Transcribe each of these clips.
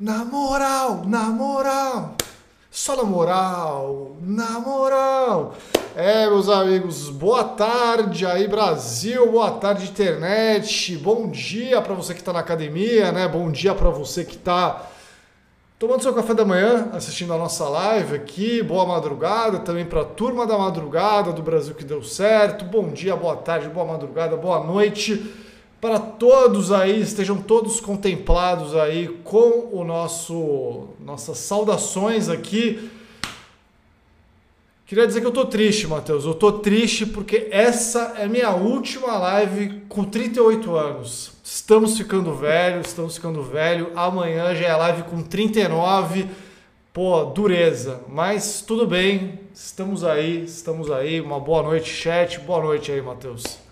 Na moral, na moral. Só na moral, na moral. É, meus amigos, boa tarde aí, Brasil, boa tarde, internet. Bom dia para você que está na academia, né? Bom dia para você que está tomando seu café da manhã, assistindo a nossa live aqui. Boa madrugada também para turma da madrugada do Brasil que deu certo. Bom dia, boa tarde, boa madrugada, boa noite para todos aí, estejam todos contemplados aí com o nosso nossas saudações aqui. Queria dizer que eu tô triste, Matheus. Eu tô triste porque essa é minha última live com 38 anos. Estamos ficando velho, estamos ficando velho. Amanhã já é live com 39. Pô, dureza. Mas tudo bem. Estamos aí, estamos aí. Uma boa noite, chat. Boa noite aí, Matheus.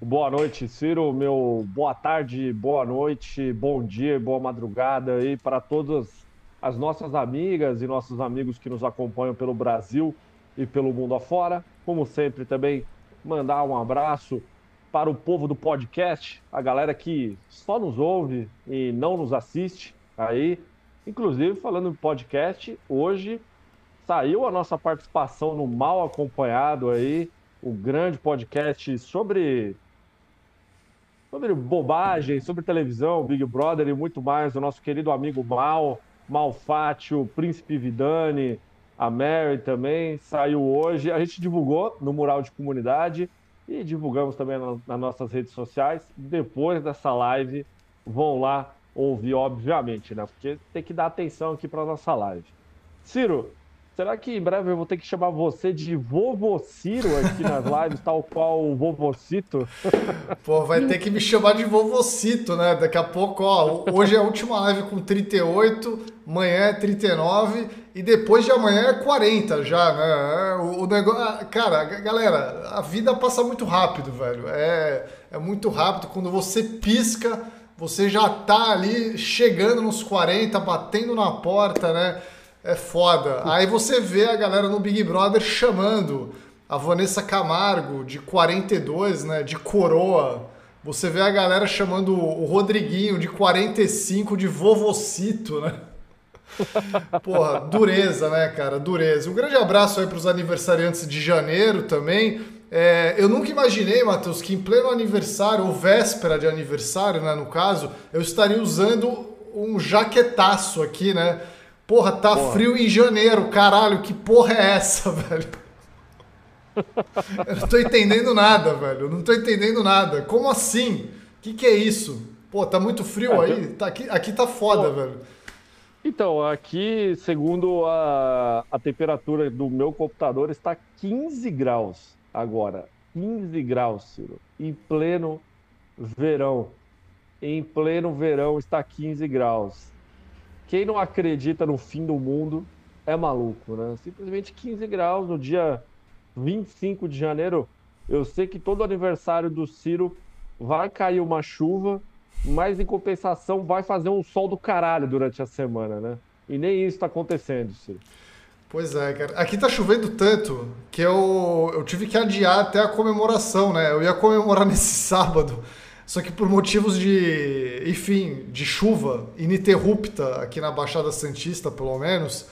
Boa noite, Ciro. Meu boa tarde, boa noite, bom dia, boa madrugada aí para todas as nossas amigas e nossos amigos que nos acompanham pelo Brasil e pelo mundo afora. Como sempre, também mandar um abraço para o povo do podcast, a galera que só nos ouve e não nos assiste aí. Inclusive, falando em podcast, hoje saiu a nossa participação no Mal Acompanhado aí, o grande podcast sobre sobre bobagem, sobre televisão, Big Brother e muito mais, o nosso querido amigo Mal, Malfatti, o Príncipe Vidani, a Mary também, saiu hoje. A gente divulgou no mural de comunidade e divulgamos também nas nossas redes sociais. Depois dessa live, vão lá ouvir, obviamente, né? Porque tem que dar atenção aqui para nossa live. Ciro, Será que em breve eu vou ter que chamar você de Vovociro aqui nas lives, tal qual o Vovocito? Pô, vai ter que me chamar de Vovocito, né? Daqui a pouco, ó, hoje é a última live com 38, amanhã é 39 e depois de amanhã é 40 já, né? É, o, o negócio, ah, cara, galera, a vida passa muito rápido, velho. É, é muito rápido quando você pisca, você já tá ali chegando nos 40, batendo na porta, né? É foda. Aí você vê a galera no Big Brother chamando a Vanessa Camargo de 42, né, de coroa. Você vê a galera chamando o Rodriguinho de 45 de vovocito, né? Porra, dureza, né, cara? Dureza. Um grande abraço aí para os aniversariantes de janeiro também. É, eu nunca imaginei, Matheus, que em pleno aniversário, ou véspera de aniversário, né, no caso, eu estaria usando um jaquetaço aqui, né? Porra, tá porra. frio em janeiro, caralho, que porra é essa, velho? Eu não tô entendendo nada, velho. Eu não tô entendendo nada. Como assim? O que, que é isso? Pô, tá muito frio aí? Tá aqui, aqui tá foda, Pô. velho. Então, aqui, segundo a, a temperatura do meu computador, está 15 graus agora. 15 graus, Ciro. Em pleno verão. Em pleno verão está 15 graus. Quem não acredita no fim do mundo é maluco, né? Simplesmente 15 graus no dia 25 de janeiro. Eu sei que todo aniversário do Ciro vai cair uma chuva, mas em compensação vai fazer um sol do caralho durante a semana, né? E nem isso está acontecendo, Ciro. Pois é, cara. Aqui tá chovendo tanto que eu, eu tive que adiar até a comemoração, né? Eu ia comemorar nesse sábado. Só que por motivos de, enfim, de chuva ininterrupta aqui na Baixada Santista, pelo menos,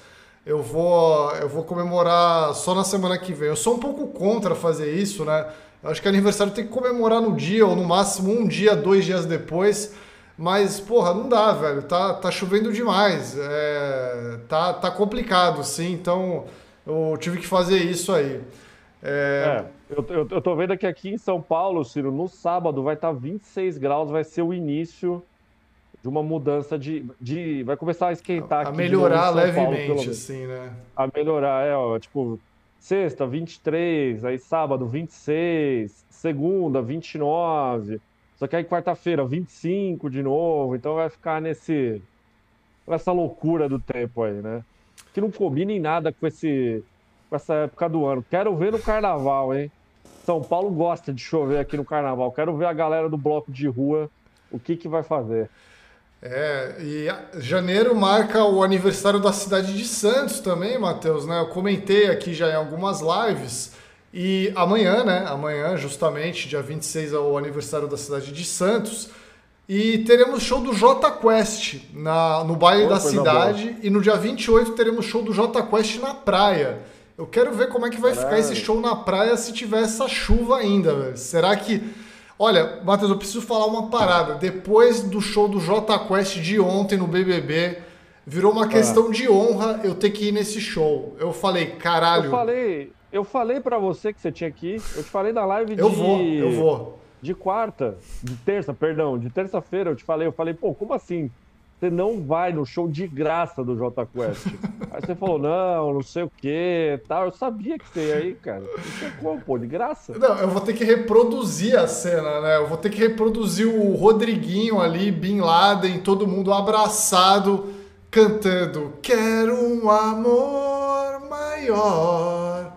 eu vou, eu vou comemorar só na semana que vem. Eu sou um pouco contra fazer isso, né? Eu acho que aniversário tem que comemorar no dia, ou no máximo um dia, dois dias depois. Mas, porra, não dá, velho. Tá, tá chovendo demais. É, tá, tá complicado, sim. Então, eu tive que fazer isso aí. É... é eu, eu, eu, tô vendo que aqui em São Paulo, Ciro, no sábado vai estar tá 26 graus, vai ser o início de uma mudança de. de vai começar a esquentar a aqui. melhorar levemente, Paulo, assim, né? A melhorar, é, ó, tipo, sexta, 23, aí sábado, 26, segunda, 29. Só que aí quarta-feira, 25 de novo. Então vai ficar nesse. nessa loucura do tempo aí, né? Que não combina em nada com esse com essa época do ano. Quero ver no carnaval, hein? São Paulo gosta de chover aqui no carnaval. Quero ver a galera do bloco de rua o que, que vai fazer. É, e janeiro marca o aniversário da cidade de Santos também, Matheus, né? Eu comentei aqui já em algumas lives. E amanhã, né? Amanhã, justamente, dia 26, é o aniversário da cidade de Santos. E teremos show do J Quest na, no baile da cidade. Boa. E no dia 28 teremos show do J Quest na praia. Eu quero ver como é que vai Caralho. ficar esse show na praia se tiver essa chuva ainda, velho. Será que. Olha, Matheus, eu preciso falar uma parada. Depois do show do J Quest de ontem no BBB, virou uma questão ah. de honra eu ter que ir nesse show. Eu falei, caralho. Eu falei, eu falei para você que você tinha que ir. Eu te falei na live de. Eu vou, eu vou de quarta, de terça, perdão, de terça-feira eu te falei, eu falei, pô, como assim? Você não vai no show de graça do J Quest. Aí você falou, não, não sei o que, tal. Eu sabia que você ia aí, cara. Não sei como, pô, de graça. Não, eu vou ter que reproduzir a cena, né? Eu vou ter que reproduzir o Rodriguinho ali, Bin Laden, todo mundo abraçado, cantando Quero um amor maior,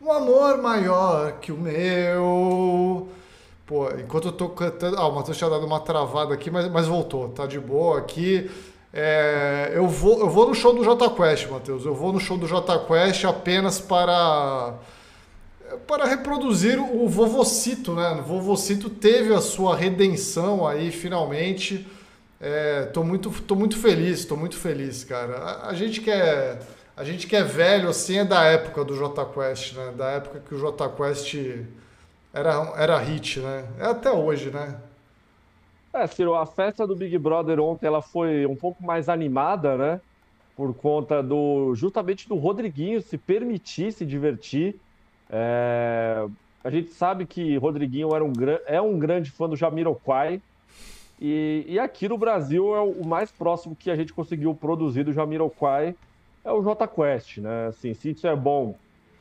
um amor maior que o meu. Pô, enquanto eu tô cantando. Ah, o Matheus tinha dado uma travada aqui, mas, mas voltou, tá de boa aqui. É, eu, vou, eu vou no show do J Quest, Matheus. Eu vou no show do J Quest apenas para para reproduzir o Vovocito, né? O Vovocito teve a sua redenção aí finalmente. É, tô muito, tô muito feliz, tô muito feliz, cara. A, a gente que é a gente que é velho assim é da época do J Quest, né? Da época que o J Quest era, era hit, né? É até hoje, né? É, Ciro, a festa do Big Brother ontem ela foi um pouco mais animada, né? Por conta do justamente do Rodriguinho se permitir se divertir. É... A gente sabe que Rodriguinho era um, é um grande fã do Jamiroquai. E, e aqui no Brasil é o mais próximo que a gente conseguiu produzir do Jamiroquai é o J Quest, né? Assim, se isso é bom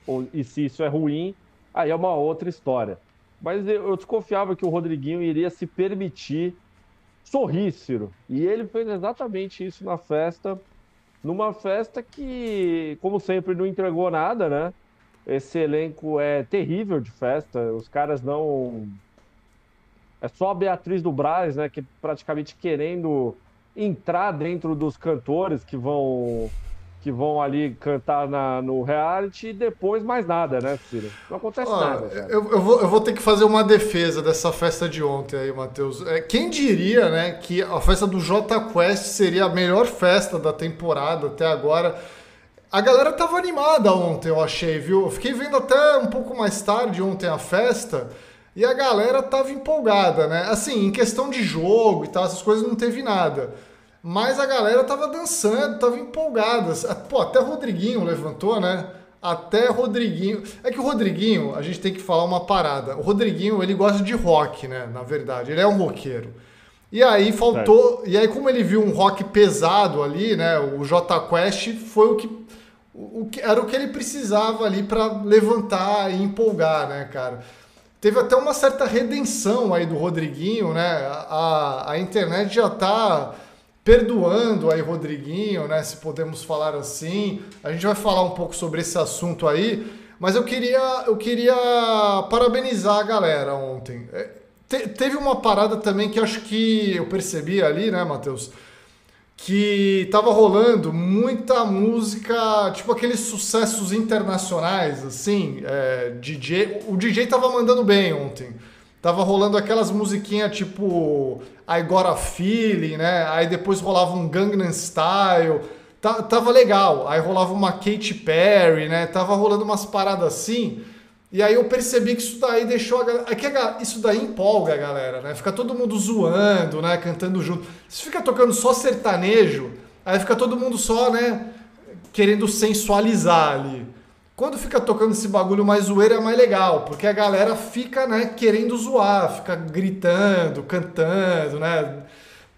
ou, e se isso é ruim, aí é uma outra história. Mas eu desconfiava que o Rodriguinho iria se permitir sorrir, Ciro. E ele fez exatamente isso na festa, numa festa que, como sempre, não entregou nada, né? Esse elenco é terrível de festa, os caras não. É só a Beatriz do Braz, né? Que praticamente querendo entrar dentro dos cantores que vão que vão ali cantar na, no reality e depois mais nada, né, Ciro? Não acontece nada. Eu, eu, vou, eu vou ter que fazer uma defesa dessa festa de ontem aí, Matheus. É, quem diria, né, que a festa do J Quest seria a melhor festa da temporada até agora? A galera tava animada ontem, eu achei, viu? Eu fiquei vendo até um pouco mais tarde ontem a festa e a galera tava empolgada, né? Assim, em questão de jogo e tal, essas coisas não teve nada. Mas a galera tava dançando, tava empolgada. Pô, até Rodriguinho levantou, né? Até Rodriguinho. É que o Rodriguinho, a gente tem que falar uma parada. O Rodriguinho, ele gosta de rock, né? Na verdade, ele é um roqueiro. E aí faltou. É. E aí, como ele viu um rock pesado ali, né? O J Quest foi o que. O que era o que ele precisava ali para levantar e empolgar, né, cara? Teve até uma certa redenção aí do Rodriguinho, né? A, a internet já tá perdoando aí Rodriguinho, né, se podemos falar assim. A gente vai falar um pouco sobre esse assunto aí, mas eu queria, eu queria parabenizar a galera ontem. É, te, teve uma parada também que acho que eu percebi ali, né, Matheus? Que tava rolando muita música, tipo aqueles sucessos internacionais, assim, é, DJ. O DJ tava mandando bem ontem. Tava rolando aquelas musiquinhas tipo I Got a Feeling, né? Aí depois rolava um Gangnam Style. Tá, tava legal. Aí rolava uma Katy Perry, né? Tava rolando umas paradas assim. E aí eu percebi que isso daí deixou a galera. É que isso daí empolga a galera, né? Fica todo mundo zoando, né? Cantando junto. Se fica tocando só sertanejo, aí fica todo mundo só, né? Querendo sensualizar ali. Quando fica tocando esse bagulho mais zoeiro é mais legal, porque a galera fica, né, querendo zoar, fica gritando, cantando, né?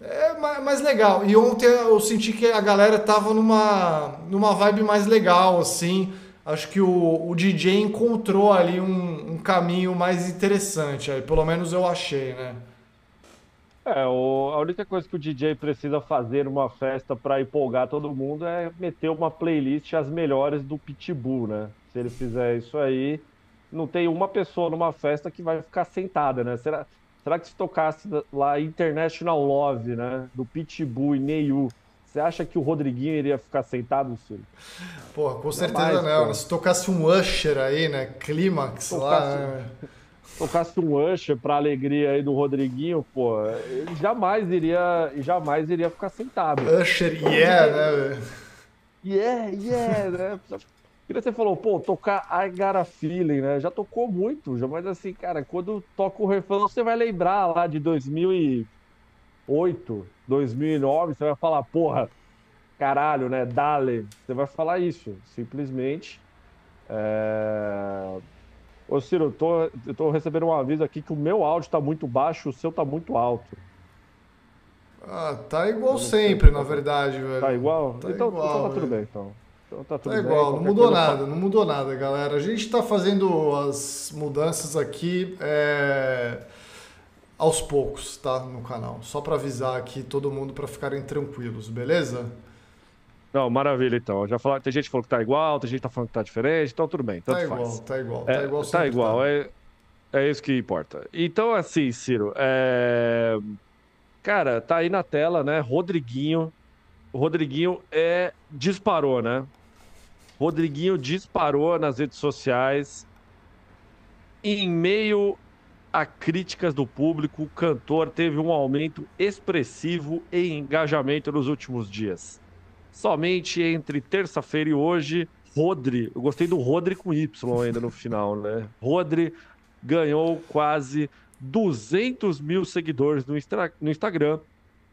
É mais legal. E ontem eu senti que a galera tava numa, numa vibe mais legal, assim. Acho que o, o DJ encontrou ali um, um caminho mais interessante, aí, pelo menos eu achei, né? É, o, a única coisa que o DJ precisa fazer numa festa para empolgar todo mundo é meter uma playlist as melhores do Pitbull, né? Se ele fizer isso aí, não tem uma pessoa numa festa que vai ficar sentada, né? Será, será que se tocasse lá International Love, né? Do Pitbull e Neyu, você acha que o Rodriguinho iria ficar sentado, Ciro? Pô, com certeza não. não. Se tocasse um Usher aí, né? Clímax lá. Né? Tocasse um Usher pra alegria aí do Rodriguinho, pô, ele jamais iria, jamais iria ficar sentado. Usher, yeah, né, velho? Yeah, yeah, né? Queria você falou, pô, tocar I Got a Feeling, né? Já tocou muito, já, mas assim, cara, quando toca o refrão, você vai lembrar lá de 2008, 2009, você vai falar, porra, caralho, né? Dale. Você vai falar isso, simplesmente. É... Ô, Ciro, eu tô, eu tô recebendo um aviso aqui que o meu áudio tá muito baixo, o seu tá muito alto. Ah, tá igual sempre, na verdade, velho. Tá igual? Tá então, igual, então tá tudo velho. bem, então. Então tá tudo Tá bem. igual, não mudou nada, não mudou nada, galera. A gente tá fazendo as mudanças aqui é, aos poucos, tá? No canal. Só pra avisar aqui todo mundo pra ficarem tranquilos, beleza? Não, maravilha, então. Já falaram, tem gente que falou que tá igual, tem gente que tá falando que tá diferente, então tudo bem, tanto Tá igual, faz. tá igual, É, tá igual tá sempre igual, tá. é, é isso que importa. Então, assim, Ciro, é... cara, tá aí na tela, né? Rodriguinho. O Rodriguinho é... disparou, né? Rodriguinho disparou nas redes sociais. Em meio a críticas do público, o cantor teve um aumento expressivo em engajamento nos últimos dias. Somente entre terça-feira e hoje, Rodri, eu gostei do Rodri com Y ainda no final, né? Rodri ganhou quase 200 mil seguidores no, Instra- no Instagram,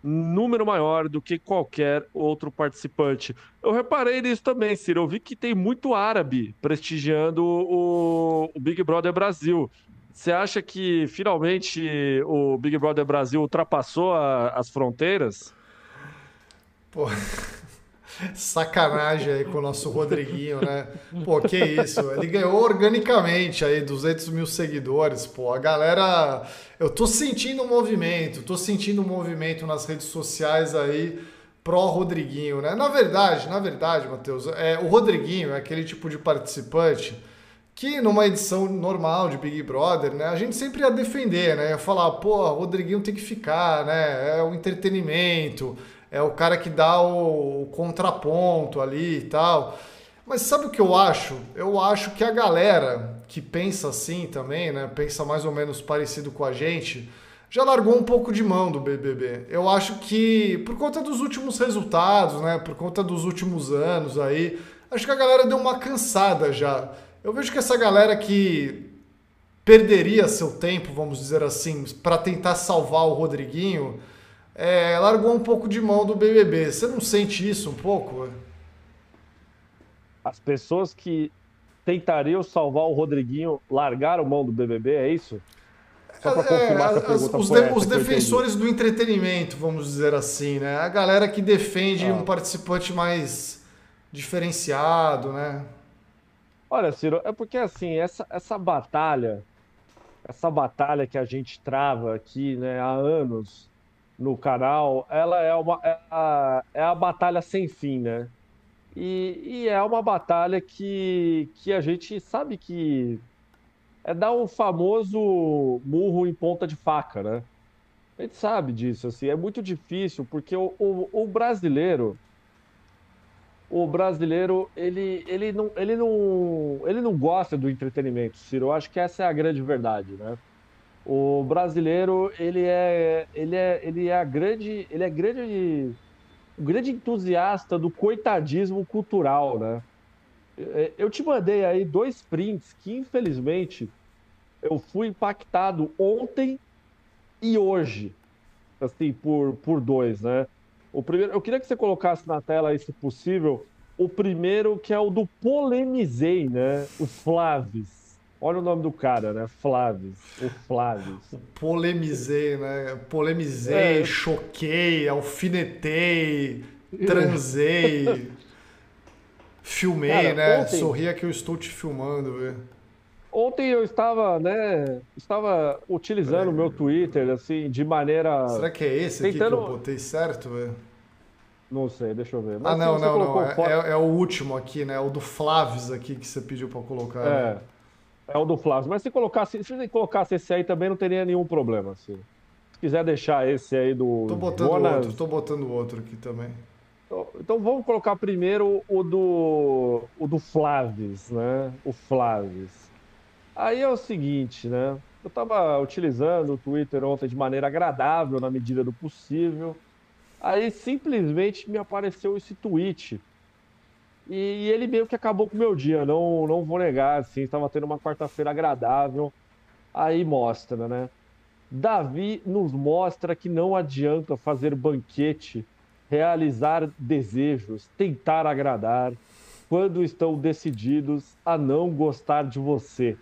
número maior do que qualquer outro participante. Eu reparei nisso também, Ciro. Eu vi que tem muito árabe prestigiando o, o Big Brother Brasil. Você acha que finalmente o Big Brother Brasil ultrapassou a- as fronteiras? Pô, sacanagem aí com o nosso Rodriguinho, né? Pô, que isso, ele ganhou organicamente aí 200 mil seguidores, pô, a galera... Eu tô sentindo um movimento, tô sentindo um movimento nas redes sociais aí pró Rodriguinho, né? Na verdade, na verdade, Matheus, é, o Rodriguinho é aquele tipo de participante que numa edição normal de Big Brother, né, a gente sempre ia defender, né, ia falar, pô, Rodriguinho tem que ficar, né, é o entretenimento, é o cara que dá o, o contraponto ali e tal. Mas sabe o que eu acho? Eu acho que a galera que pensa assim também, né, pensa mais ou menos parecido com a gente, já largou um pouco de mão do BBB. Eu acho que por conta dos últimos resultados, né, por conta dos últimos anos aí, acho que a galera deu uma cansada já. Eu vejo que essa galera que perderia seu tempo, vamos dizer assim, para tentar salvar o Rodriguinho, é, largou um pouco de mão do BBB. Você não sente isso um pouco? As pessoas que tentariam salvar o Rodriguinho largaram mão do BBB, é isso? Só pra confirmar É, se a as- pergunta os, de- os defensores do entretenimento, vamos dizer assim, né? A galera que defende Ah. um participante mais diferenciado, né? Olha, Ciro, é porque assim, essa, essa batalha, essa batalha que a gente trava aqui, né, há anos no canal, ela é uma é a, é a batalha sem fim, né? E, e é uma batalha que, que a gente sabe que é dar o famoso murro em ponta de faca, né? A gente sabe disso, assim, é muito difícil, porque o, o, o brasileiro, o brasileiro, ele, ele, não, ele, não, ele não gosta do entretenimento, Ciro. Eu acho que essa é a grande verdade, né? O brasileiro, ele é, ele é, ele é a grande, ele é grande, um grande entusiasta do coitadismo cultural, né? É, Eu te mandei aí dois prints que, infelizmente, eu fui impactado ontem e hoje, assim, por, por dois, né? O primeiro, eu queria que você colocasse na tela aí, se possível, o primeiro que é o do Polemizei, né? O Flavis. Olha o nome do cara, né? Flavis. O Flavis. Polemizei, né? Polemizei, É. choquei, alfinetei, transei, filmei, Cara, né? ontem- Sorria que eu estou te filmando, velho. Ontem eu estava, né? Estava utilizando o meu Twitter, assim, de maneira. Será que é esse aqui Tentando- que eu botei certo, velho? Não sei, deixa eu ver. Ah, Mas não, você não, não. colocou É, foto- é- é o último aqui, né? O do Flavis aqui que você pediu pra colocar. né? É, o do Flávio. Mas se colocasse, se colocasse esse aí também não teria nenhum problema. Assim. Se quiser deixar esse aí do Tô botando Jonas, outro, tô botando outro aqui também. Então, então vamos colocar primeiro o do o do Flavis, né? O Flavis. Aí é o seguinte, né? Eu estava utilizando o Twitter ontem de maneira agradável, na medida do possível. Aí simplesmente me apareceu esse tweet. E ele meio que acabou com o meu dia, não, não vou negar, assim, estava tendo uma quarta-feira agradável. Aí mostra, né? Davi nos mostra que não adianta fazer banquete, realizar desejos, tentar agradar, quando estão decididos a não gostar de você.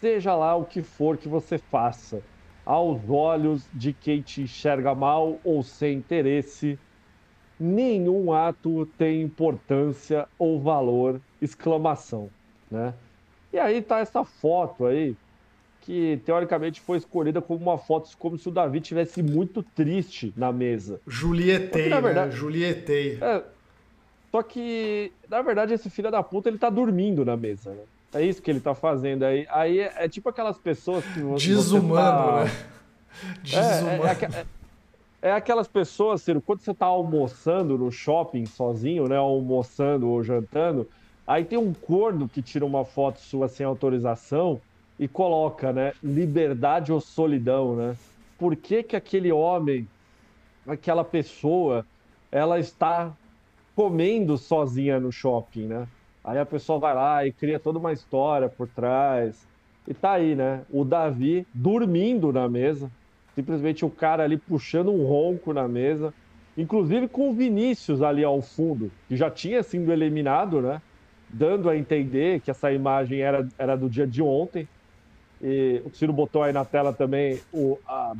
Seja lá o que for que você faça, aos olhos de quem te enxerga mal ou sem interesse, nenhum ato tem importância ou valor, exclamação, né? E aí tá essa foto aí, que teoricamente foi escolhida como uma foto como se o Davi tivesse muito triste na mesa. Julietei, na né? verdade, né? Julietei. É, só que, na verdade, esse filho da puta, ele tá dormindo na mesa, né? É isso que ele tá fazendo aí. Aí é, é tipo aquelas pessoas que você. Desumano, tá... né? Desumano. É, é, é, aquelas pessoas, Ciro, quando você tá almoçando no shopping sozinho, né? Almoçando ou jantando, aí tem um corno que tira uma foto sua sem autorização e coloca, né? Liberdade ou solidão, né? Por que que aquele homem, aquela pessoa, ela está comendo sozinha no shopping, né? Aí a pessoa vai lá e cria toda uma história por trás. E tá aí, né? O Davi dormindo na mesa. Simplesmente o cara ali puxando um ronco na mesa. Inclusive com o Vinícius ali ao fundo, que já tinha sido eliminado, né? Dando a entender que essa imagem era, era do dia de ontem. E o Ciro botou aí na tela também o, a,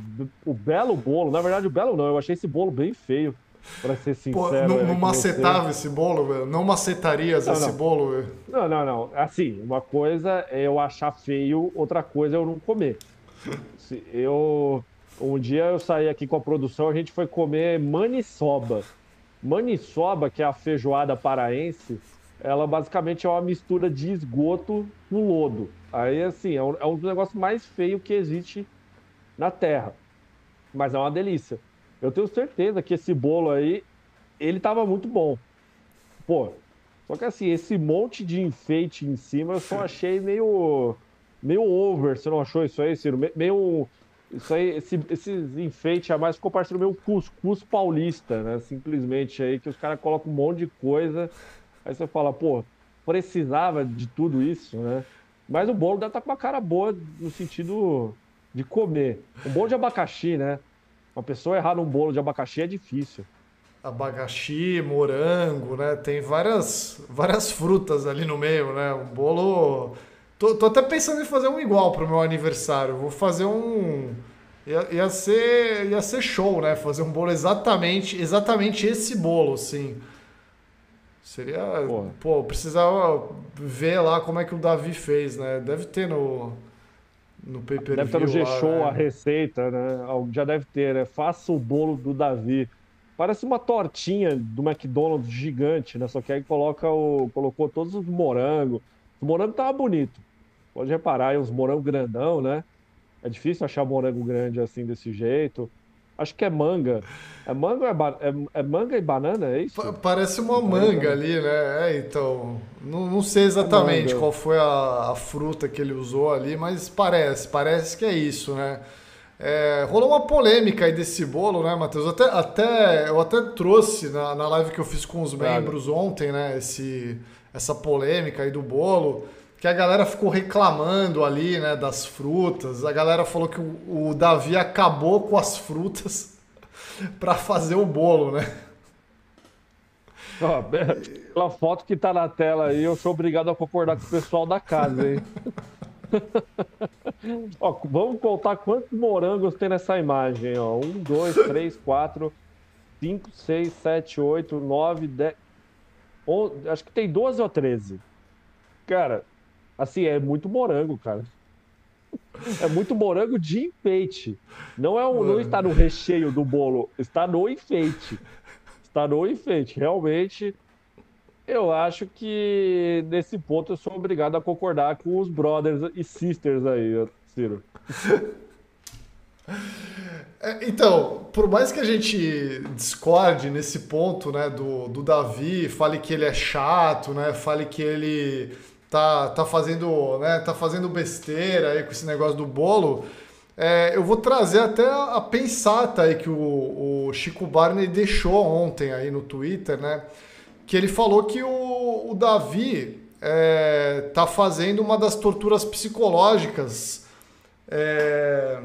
o belo bolo. Na verdade, o belo não, eu achei esse bolo bem feio. Pra ser sincero. Pô, não, não macetava esse bolo, velho? Não macetarias não, esse não. bolo, velho? Não, não, não. Assim, uma coisa é eu achar feio, outra coisa é eu não comer. eu. Um dia eu saí aqui com a produção, a gente foi comer maniçoba. Maniçoba, que é a feijoada paraense, ela basicamente é uma mistura de esgoto com lodo. Aí, assim, é um, é um dos negócios mais feios que existe na Terra. Mas é uma delícia. Eu tenho certeza que esse bolo aí, ele tava muito bom. Pô, só que assim, esse monte de enfeite em cima eu só achei meio meio over. Você não achou isso aí, Ciro? Meio isso aí, esse, esses enfeites a mais ficou parecendo meio cuscuz paulista, né? Simplesmente aí que os caras colocam um monte de coisa. Aí você fala, pô, precisava de tudo isso, né? Mas o bolo deve estar tá com uma cara boa no sentido de comer. Um bolo de abacaxi, né? Uma pessoa errar num bolo de abacaxi é difícil. Abacaxi, morango, né? Tem várias, várias frutas ali no meio, né? Um bolo. Tô, tô até pensando em fazer um igual pro meu aniversário. Vou fazer um. Ia, ia, ser, ia ser show, né? Fazer um bolo exatamente, exatamente esse bolo, assim. Seria. Pô. pô, precisava ver lá como é que o Davi fez, né? Deve ter no no pay per Deve ter no G-Show né? a receita, né? Já deve ter, né? Faça o bolo do Davi. Parece uma tortinha do McDonald's gigante, né? Só que aí coloca o, colocou todos os morangos. O morango tava bonito. Pode reparar aí, os morangos grandão, né? É difícil achar morango grande assim desse jeito. Acho que é manga. É manga, é, é, é manga e banana, é isso? parece uma manga ali, né? É, então. Não, não sei exatamente é qual foi a, a, fruta que ele usou ali, mas parece, parece que é isso, né? É, rolou uma polêmica aí desse bolo, né, Matheus? Até, até, eu até trouxe na, na live que eu fiz com os membros ontem, né? Esse, essa polêmica aí do bolo que a galera ficou reclamando ali, né, das frutas. A galera falou que o, o Davi acabou com as frutas para fazer o bolo, né? Ó, pela foto que tá na tela aí, eu sou obrigado a concordar com o pessoal da casa, hein? ó, vamos contar quantos morangos tem nessa imagem, ó. Um, dois, três, quatro, cinco, seis, sete, oito, nove, dez. Acho que tem 12 ou 13. Cara, Assim, é muito morango, cara. É muito morango de enfeite. Não, é um, não está no recheio do bolo, está no enfeite. Está no enfeite. Realmente, eu acho que nesse ponto eu sou obrigado a concordar com os brothers e sisters aí, Ciro. É, então, por mais que a gente discorde nesse ponto, né, do, do Davi, fale que ele é chato, né, fale que ele tá, tá, fazendo, né, tá fazendo besteira aí com esse negócio do bolo. É, eu vou trazer até a pensata aí que o, o, Chico Barney deixou ontem aí no Twitter, né? Que ele falou que o, o Davi é, tá fazendo uma das torturas psicológicas é,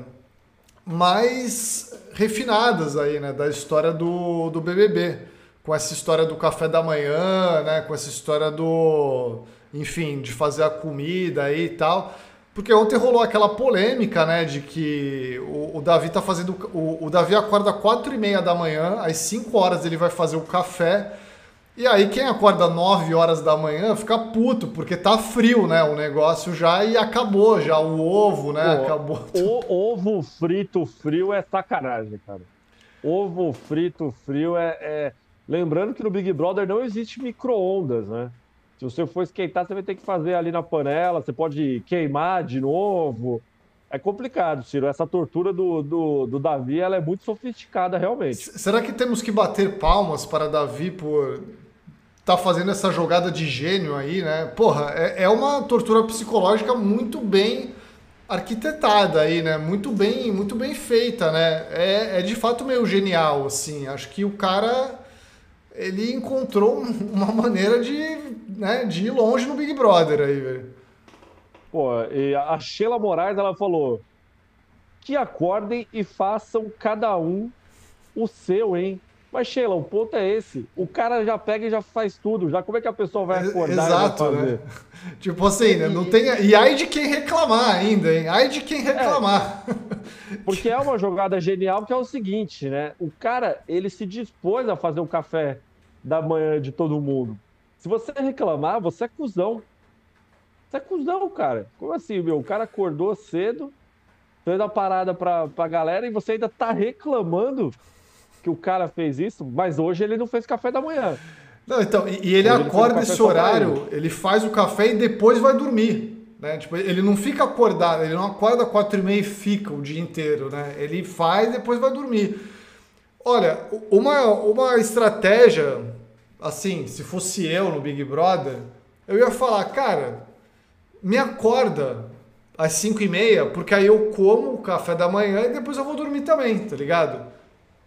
mais refinadas aí, né? Da história do, do BBB. Com essa história do café da manhã, né? Com essa história do... Enfim, de fazer a comida aí e tal. Porque ontem rolou aquela polêmica, né, de que o, o Davi tá fazendo. O, o Davi acorda às 4 e meia da manhã, às 5 horas ele vai fazer o café. E aí quem acorda 9 horas da manhã fica puto, porque tá frio, né, o negócio já e acabou já o ovo, né, Pô, acabou. O ovo frito frio é sacanagem, cara. Ovo frito frio é, é... Lembrando que no Big Brother não existe micro-ondas, né? Se você for esquentar, você vai ter que fazer ali na panela, você pode queimar de novo. É complicado, Ciro. Essa tortura do, do, do Davi ela é muito sofisticada, realmente. Será que temos que bater palmas para Davi por tá fazendo essa jogada de gênio aí, né? Porra, é, é uma tortura psicológica muito bem arquitetada aí, né? Muito bem, muito bem feita, né? É, é de fato meio genial, assim. Acho que o cara ele encontrou uma maneira de, né, de ir longe no Big Brother aí, velho. Pô, e a Sheila Moraes, ela falou que acordem e façam cada um o seu, hein? Mas, Sheila, o ponto é esse. O cara já pega e já faz tudo. Já como é que a pessoa vai acordar Exato, e vai? Né? Tipo assim, né? Não tem... E ai de quem reclamar ainda, hein? Ai de quem reclamar. É, porque é uma jogada genial que é o seguinte, né? O cara, ele se dispôs a fazer o café da manhã de todo mundo. Se você reclamar, você é cuzão. Você é cuzão, cara. Como assim, meu? O cara acordou cedo, fez a parada pra, pra galera e você ainda tá reclamando que o cara fez isso, mas hoje ele não fez café da manhã. Não, então, e, e ele acorda esse horário, ele faz o café e depois vai dormir. Né? Tipo, ele não fica acordado, ele não acorda quatro e meia e fica o dia inteiro, né? Ele faz e depois vai dormir. Olha, uma, uma estratégia, assim, se fosse eu no Big Brother, eu ia falar, cara, me acorda às 5 e meia, porque aí eu como o café da manhã e depois eu vou dormir também, tá ligado?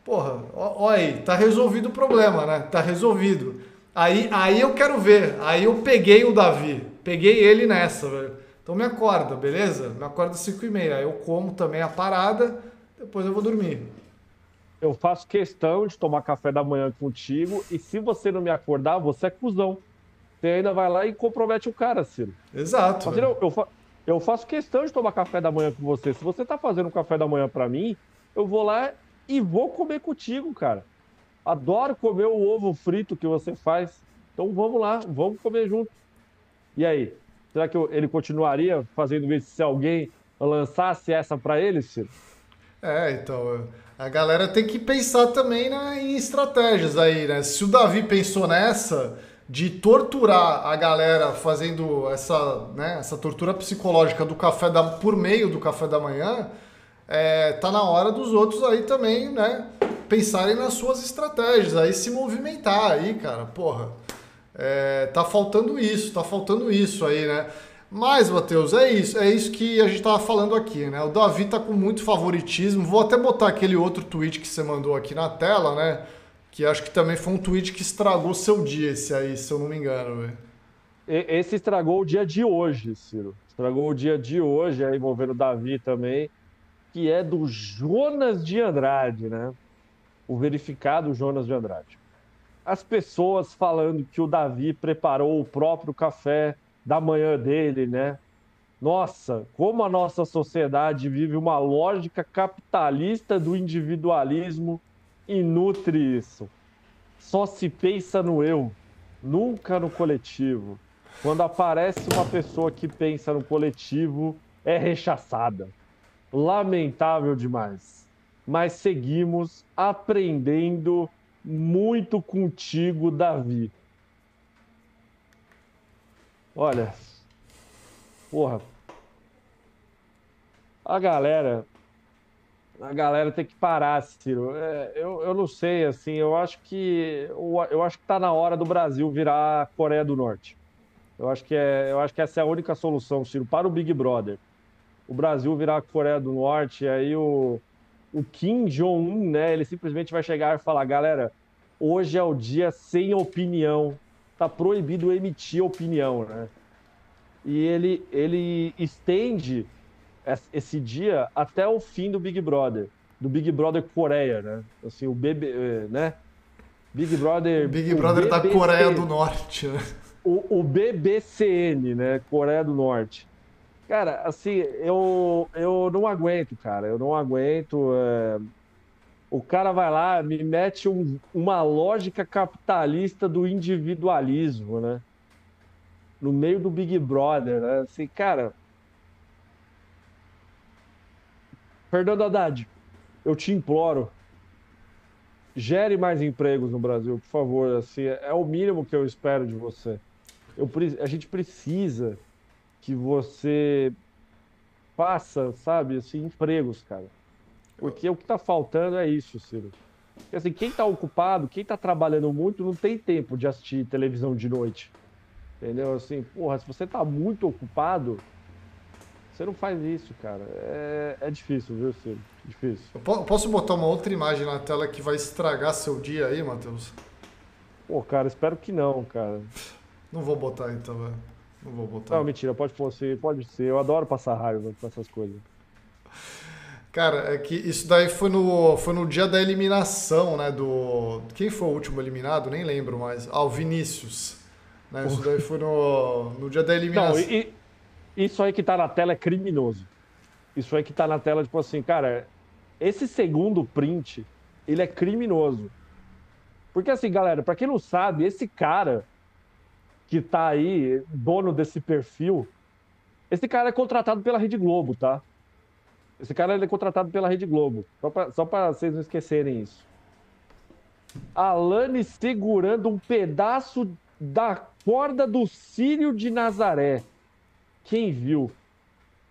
Porra, olha aí, tá resolvido o problema, né? Tá resolvido. Aí, aí eu quero ver, aí eu peguei o Davi, peguei ele nessa, velho. Então me acorda, beleza? Me acorda às 5 e meia, aí eu como também a parada, depois eu vou dormir eu faço questão de tomar café da manhã contigo e se você não me acordar, você é cuzão. Você ainda vai lá e compromete o cara, Ciro. Exato. Mas, eu, eu, eu, faço questão de tomar café da manhã com você. Se você tá fazendo um café da manhã para mim, eu vou lá e vou comer contigo, cara. Adoro comer o ovo frito que você faz. Então vamos lá, vamos comer junto. E aí? Será que eu, ele continuaria fazendo isso se alguém lançasse essa para ele, Ciro? É, então a galera tem que pensar também né, em estratégias aí, né? Se o Davi pensou nessa de torturar a galera fazendo essa, né, essa tortura psicológica do café da, por meio do café da manhã, é, tá na hora dos outros aí também, né? Pensarem nas suas estratégias, aí se movimentar aí, cara, porra. É, tá faltando isso, tá faltando isso aí, né? Mas, Matheus, é isso. É isso que a gente estava falando aqui, né? O Davi tá com muito favoritismo. Vou até botar aquele outro tweet que você mandou aqui na tela, né? Que acho que também foi um tweet que estragou seu dia, esse aí, se eu não me engano, velho. Esse estragou o dia de hoje, Ciro. Estragou o dia de hoje, aí envolvendo o Davi também, que é do Jonas de Andrade, né? O verificado Jonas de Andrade. As pessoas falando que o Davi preparou o próprio café da manhã dele, né? Nossa, como a nossa sociedade vive uma lógica capitalista do individualismo e nutre isso. Só se pensa no eu, nunca no coletivo. Quando aparece uma pessoa que pensa no coletivo, é rechaçada. Lamentável demais. Mas seguimos aprendendo muito contigo, Davi. Olha, porra, a galera, a galera tem que parar, Ciro. É, eu, eu não sei, assim, eu acho que eu acho que tá na hora do Brasil virar Coreia do Norte. Eu acho que, é, eu acho que essa é a única solução, Ciro, para o Big Brother. O Brasil virar Coreia do Norte, aí o, o Kim Jong-un, né, ele simplesmente vai chegar e falar, galera, hoje é o dia sem opinião, tá proibido emitir opinião, né? E ele, ele estende esse dia até o fim do Big Brother, do Big Brother Coreia, né? Assim, o BB, eh, né? Big Brother. Big Brother da Coreia do Norte, né? O, o BBCN, né? Coreia do Norte. Cara, assim, eu, eu não aguento, cara. Eu não aguento. É... O cara vai lá, me mete um, uma lógica capitalista do individualismo, né? No meio do Big Brother, né? Assim, cara. Fernando Haddad, eu te imploro, gere mais empregos no Brasil, por favor. Assim, é o mínimo que eu espero de você. Eu, a gente precisa que você faça, sabe, assim, empregos, cara. Porque o que está faltando é isso, Ciro. Porque, assim, quem está ocupado, quem está trabalhando muito, não tem tempo de assistir televisão de noite. Entendeu? Assim, porra, se você está muito ocupado, você não faz isso, cara. É, é difícil, viu, Ciro? Difícil. Eu posso botar uma outra imagem na tela que vai estragar seu dia aí, Matheus? Pô, cara, espero que não, cara. Não vou botar então, velho. Não vou botar. Não, mentira, pode ser, pode ser. Eu adoro passar raiva com essas coisas. Cara, é que isso daí foi no, foi no dia da eliminação, né? Do. Quem foi o último eliminado? Nem lembro mais. Ah, o Vinícius. Né? Isso daí foi no, no dia da eliminação. Não, e, isso aí que tá na tela é criminoso. Isso aí que tá na tela, tipo assim, cara, esse segundo print, ele é criminoso. Porque assim, galera, para quem não sabe, esse cara que tá aí, dono desse perfil, esse cara é contratado pela Rede Globo, tá? Esse cara é contratado pela Rede Globo. Só para vocês não esquecerem isso. Alane segurando um pedaço da corda do Sírio de Nazaré. Quem viu?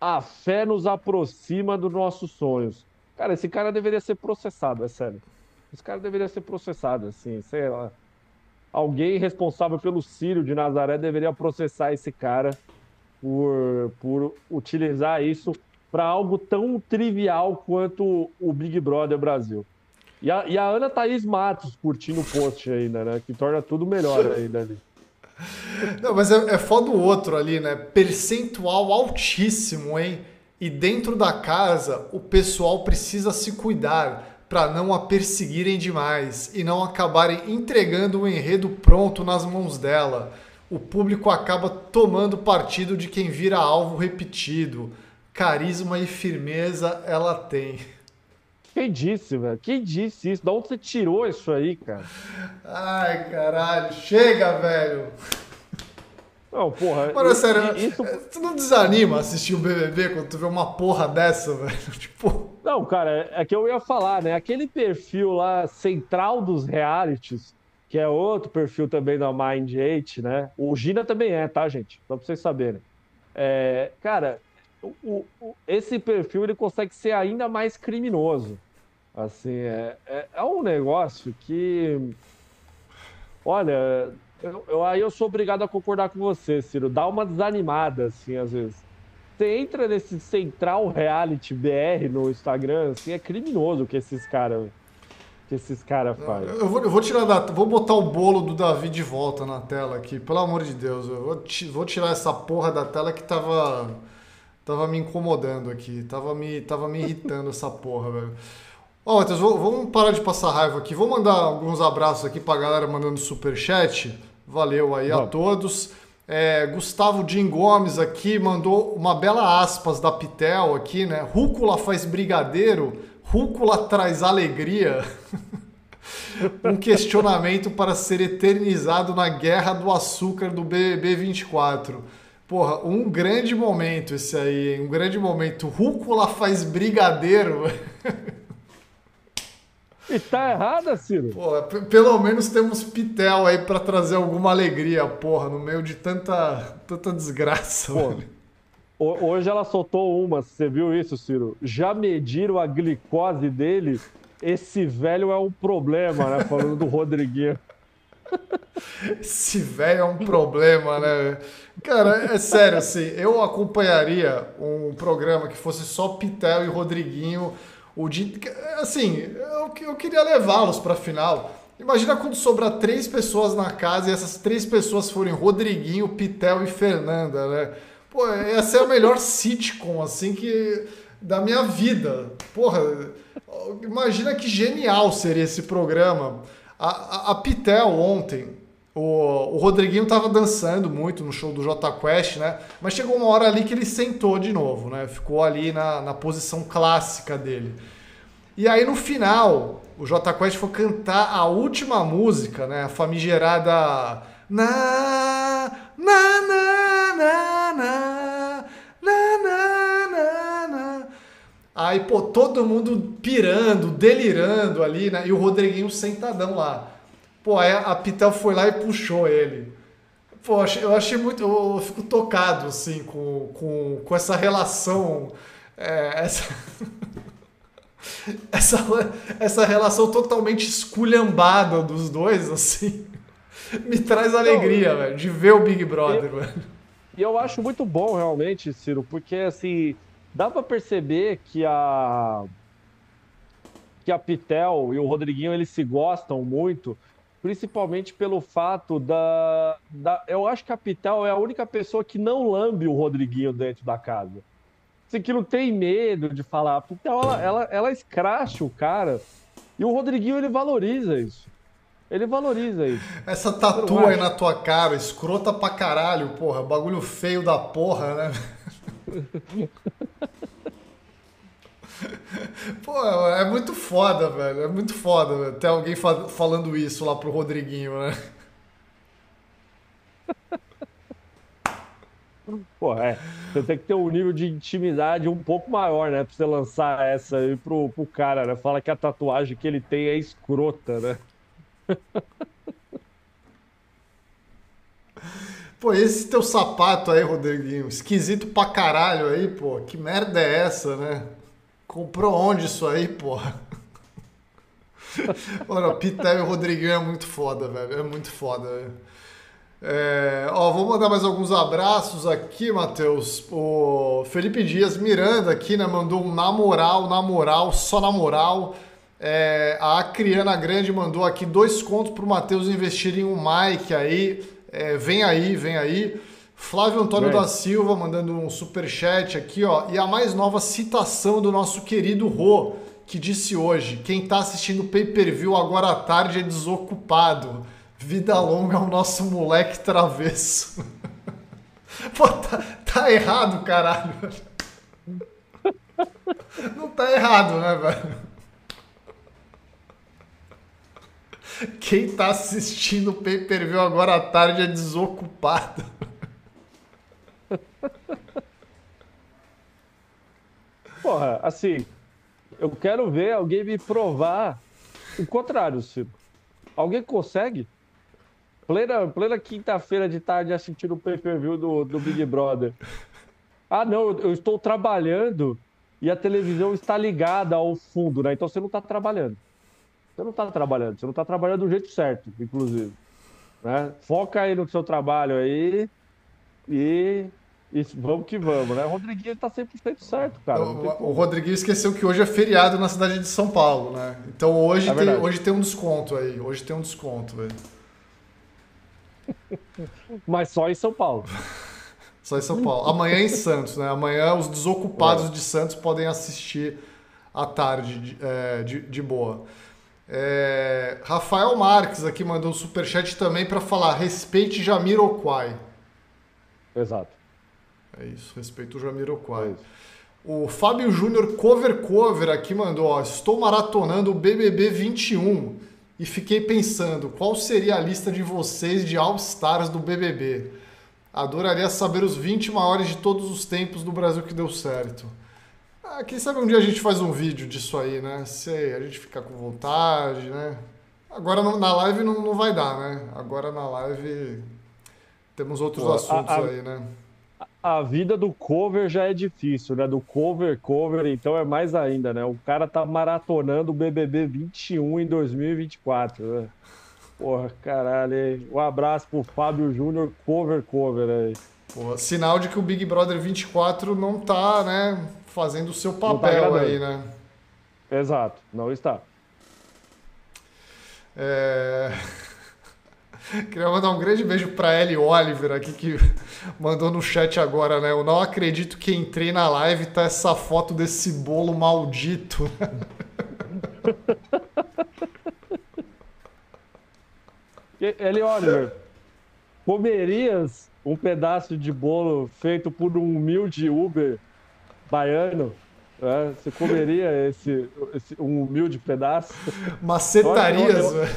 A fé nos aproxima dos nossos sonhos. Cara, esse cara deveria ser processado, é sério. Esse cara deveria ser processado, assim, sei lá alguém responsável pelo Sírio de Nazaré deveria processar esse cara por, por utilizar isso para algo tão trivial quanto o Big Brother Brasil. E a, e a Ana Thaís Matos curtindo o post ainda, né? Que torna tudo melhor ainda ali. Não, mas é, é foda o outro ali, né? Percentual altíssimo, hein? E dentro da casa, o pessoal precisa se cuidar para não a perseguirem demais e não acabarem entregando o enredo pronto nas mãos dela. O público acaba tomando partido de quem vira alvo repetido. Carisma e firmeza ela tem. Quem disse, velho? Quem disse isso? Da onde você tirou isso aí, cara? Ai, caralho. Chega, velho. Não, porra. Mano, isso, sério, isso... tu não desanima assistir o BBB quando tu vê uma porra dessa, velho? Tipo. Não, cara, é que eu ia falar, né? Aquele perfil lá central dos realities, que é outro perfil também da Mind 8, né? O Gina também é, tá, gente? Só pra vocês saberem. É, cara, o, o, esse perfil ele consegue ser ainda mais criminoso. Assim, é, é, é um negócio que. Olha, eu, eu, aí eu sou obrigado a concordar com você, Ciro. Dá uma desanimada, assim, às vezes. Você entra nesse Central Reality BR no Instagram, assim, é criminoso o que esses caras que esses caras fazem. Eu vou, eu vou tirar da, vou botar o bolo do Davi de volta na tela aqui, pelo amor de Deus. Eu vou, vou tirar essa porra da tela que tava tava me incomodando aqui, tava me tava me irritando essa porra, velho. Ó, oh, Matheus, vamos parar de passar raiva aqui. Vou mandar alguns abraços aqui pra galera mandando super chat. Valeu aí Vamos. a todos. É, Gustavo Jim Gomes aqui mandou uma bela aspas da Pitel aqui, né? Rúcula faz brigadeiro, rúcula traz alegria. um questionamento para ser eternizado na guerra do açúcar do BBB 24. Porra, um grande momento esse aí, hein? um grande momento. Rúcula faz brigadeiro. E tá errada, Ciro? Pô, pelo menos temos Pitel aí para trazer alguma alegria, porra, no meio de tanta, tanta desgraça. Pô, hoje ela soltou uma, você viu isso, Ciro? Já mediram a glicose dele? Esse velho é um problema, né? Falando do Rodriguinho. Esse velho é um problema, né? Cara, é sério, assim, eu acompanharia um programa que fosse só Pitel e Rodriguinho. O de, assim, eu, eu queria levá-los para final. Imagina quando sobrar três pessoas na casa e essas três pessoas forem Rodriguinho, Pitel e Fernanda, né? Pô, ia ser a melhor sitcom, assim, que da minha vida. Porra, imagina que genial seria esse programa. A, a, a Pitel ontem, o, o Rodriguinho tava dançando muito no show do J Quest, né? Mas chegou uma hora ali que ele sentou de novo, né? Ficou ali na, na posição clássica dele. E aí no final, o J Quest foi cantar a última música, né? A famigerada na na na na na Aí, pô, todo mundo pirando, delirando ali, né? E o Rodriguinho sentadão lá. Pô, aí a Pitel foi lá e puxou ele. Pô, eu achei muito. Eu fico tocado, assim, com, com, com essa relação. É, essa, essa, essa relação totalmente esculhambada dos dois, assim. Me traz alegria, velho, de ver o Big Brother, velho. E eu acho muito bom, realmente, Ciro, porque, assim, dá para perceber que a. que a Pitel e o Rodriguinho eles se gostam muito principalmente pelo fato da, da, Eu acho que a Pitel é a única pessoa que não lambe o Rodriguinho dentro da casa. Assim, que não tem medo de falar. A Pitel, ela, ela, ela escracha o cara e o Rodriguinho, ele valoriza isso. Ele valoriza isso. Essa tatu aí na tua cara, escrota pra caralho, porra. Bagulho feio da porra, né? Pô, é muito foda, velho. É muito foda velho. ter alguém fa falando isso lá pro Rodriguinho, né? Pô, é. Você tem que ter um nível de intimidade um pouco maior, né? Pra você lançar essa aí pro, pro cara, né? Fala que a tatuagem que ele tem é escrota, né? Pô, esse teu sapato aí, Rodriguinho, esquisito pra caralho aí, pô. Que merda é essa, né? Comprou onde isso aí, porra? Mano, Pitel e Rodriguinho é muito foda, velho. É muito foda, velho. É, ó, vou mandar mais alguns abraços aqui, Matheus. O Felipe Dias Miranda aqui, né? Mandou um na moral, na moral, só na moral. É, a Acriana Grande mandou aqui dois contos pro Matheus investir em um Mike aí. É, vem aí, vem aí. Flávio Antônio da Silva mandando um super chat aqui, ó. E a mais nova citação do nosso querido Rô, que disse hoje: quem tá assistindo pay-per-view agora à tarde é desocupado. Vida longa ao nosso moleque travesso. Pô, tá, tá errado, caralho. Não tá errado, né, velho? Quem tá assistindo pay-per-view agora à tarde é desocupado. Porra, assim, eu quero ver alguém me provar o contrário, Ciro. Alguém consegue? Plena, plena quinta-feira de tarde assistindo o pay-per-view do, do Big Brother. Ah, não, eu estou trabalhando e a televisão está ligada ao fundo, né? Então você não está trabalhando. Você não está trabalhando, você não está trabalhando do jeito certo, inclusive. Né? Foca aí no seu trabalho aí e isso, vamos que vamos, né? O Rodriguinho tá 100% certo, cara. O, o Rodriguinho esqueceu que hoje é feriado na cidade de São Paulo, né? Então hoje, é tem, hoje tem um desconto aí. Hoje tem um desconto, velho. Mas só em São Paulo. só em São Paulo. Amanhã é em Santos, né? Amanhã os desocupados é. de Santos podem assistir à tarde de, é, de, de boa. É, Rafael Marques aqui mandou um superchat também para falar respeite Jamiroquai. Exato. É isso, respeito o Jamiroquai. É o Fábio Júnior Cover Cover aqui mandou, ó, estou maratonando o BBB 21 e fiquei pensando, qual seria a lista de vocês de All-Stars do BBB? Adoraria saber os 20 maiores de todos os tempos do Brasil que deu certo. Ah, quem sabe um dia a gente faz um vídeo disso aí, né? Sei, a gente fica com vontade, né? Agora na live não, não vai dar, né? Agora na live temos outros Pô, assuntos a, a, aí, né? a vida do cover já é difícil, né? Do cover, cover, então é mais ainda, né? O cara tá maratonando o BBB 21 em 2024, né? Porra, caralho, hein? Um abraço pro Fábio Júnior, cover, cover aí. Pô, sinal de que o Big Brother 24 não tá, né, fazendo o seu papel tá aí, né? Exato, não está. É... Queria mandar um grande beijo para Ellie Oliver aqui que mandou no chat agora, né? Eu não acredito que entrei na live e tá essa foto desse bolo maldito. Ellie Oliver, comerias um pedaço de bolo feito por um humilde Uber baiano? É, você comeria esse, esse, um humilde pedaço? Macetarias, velho.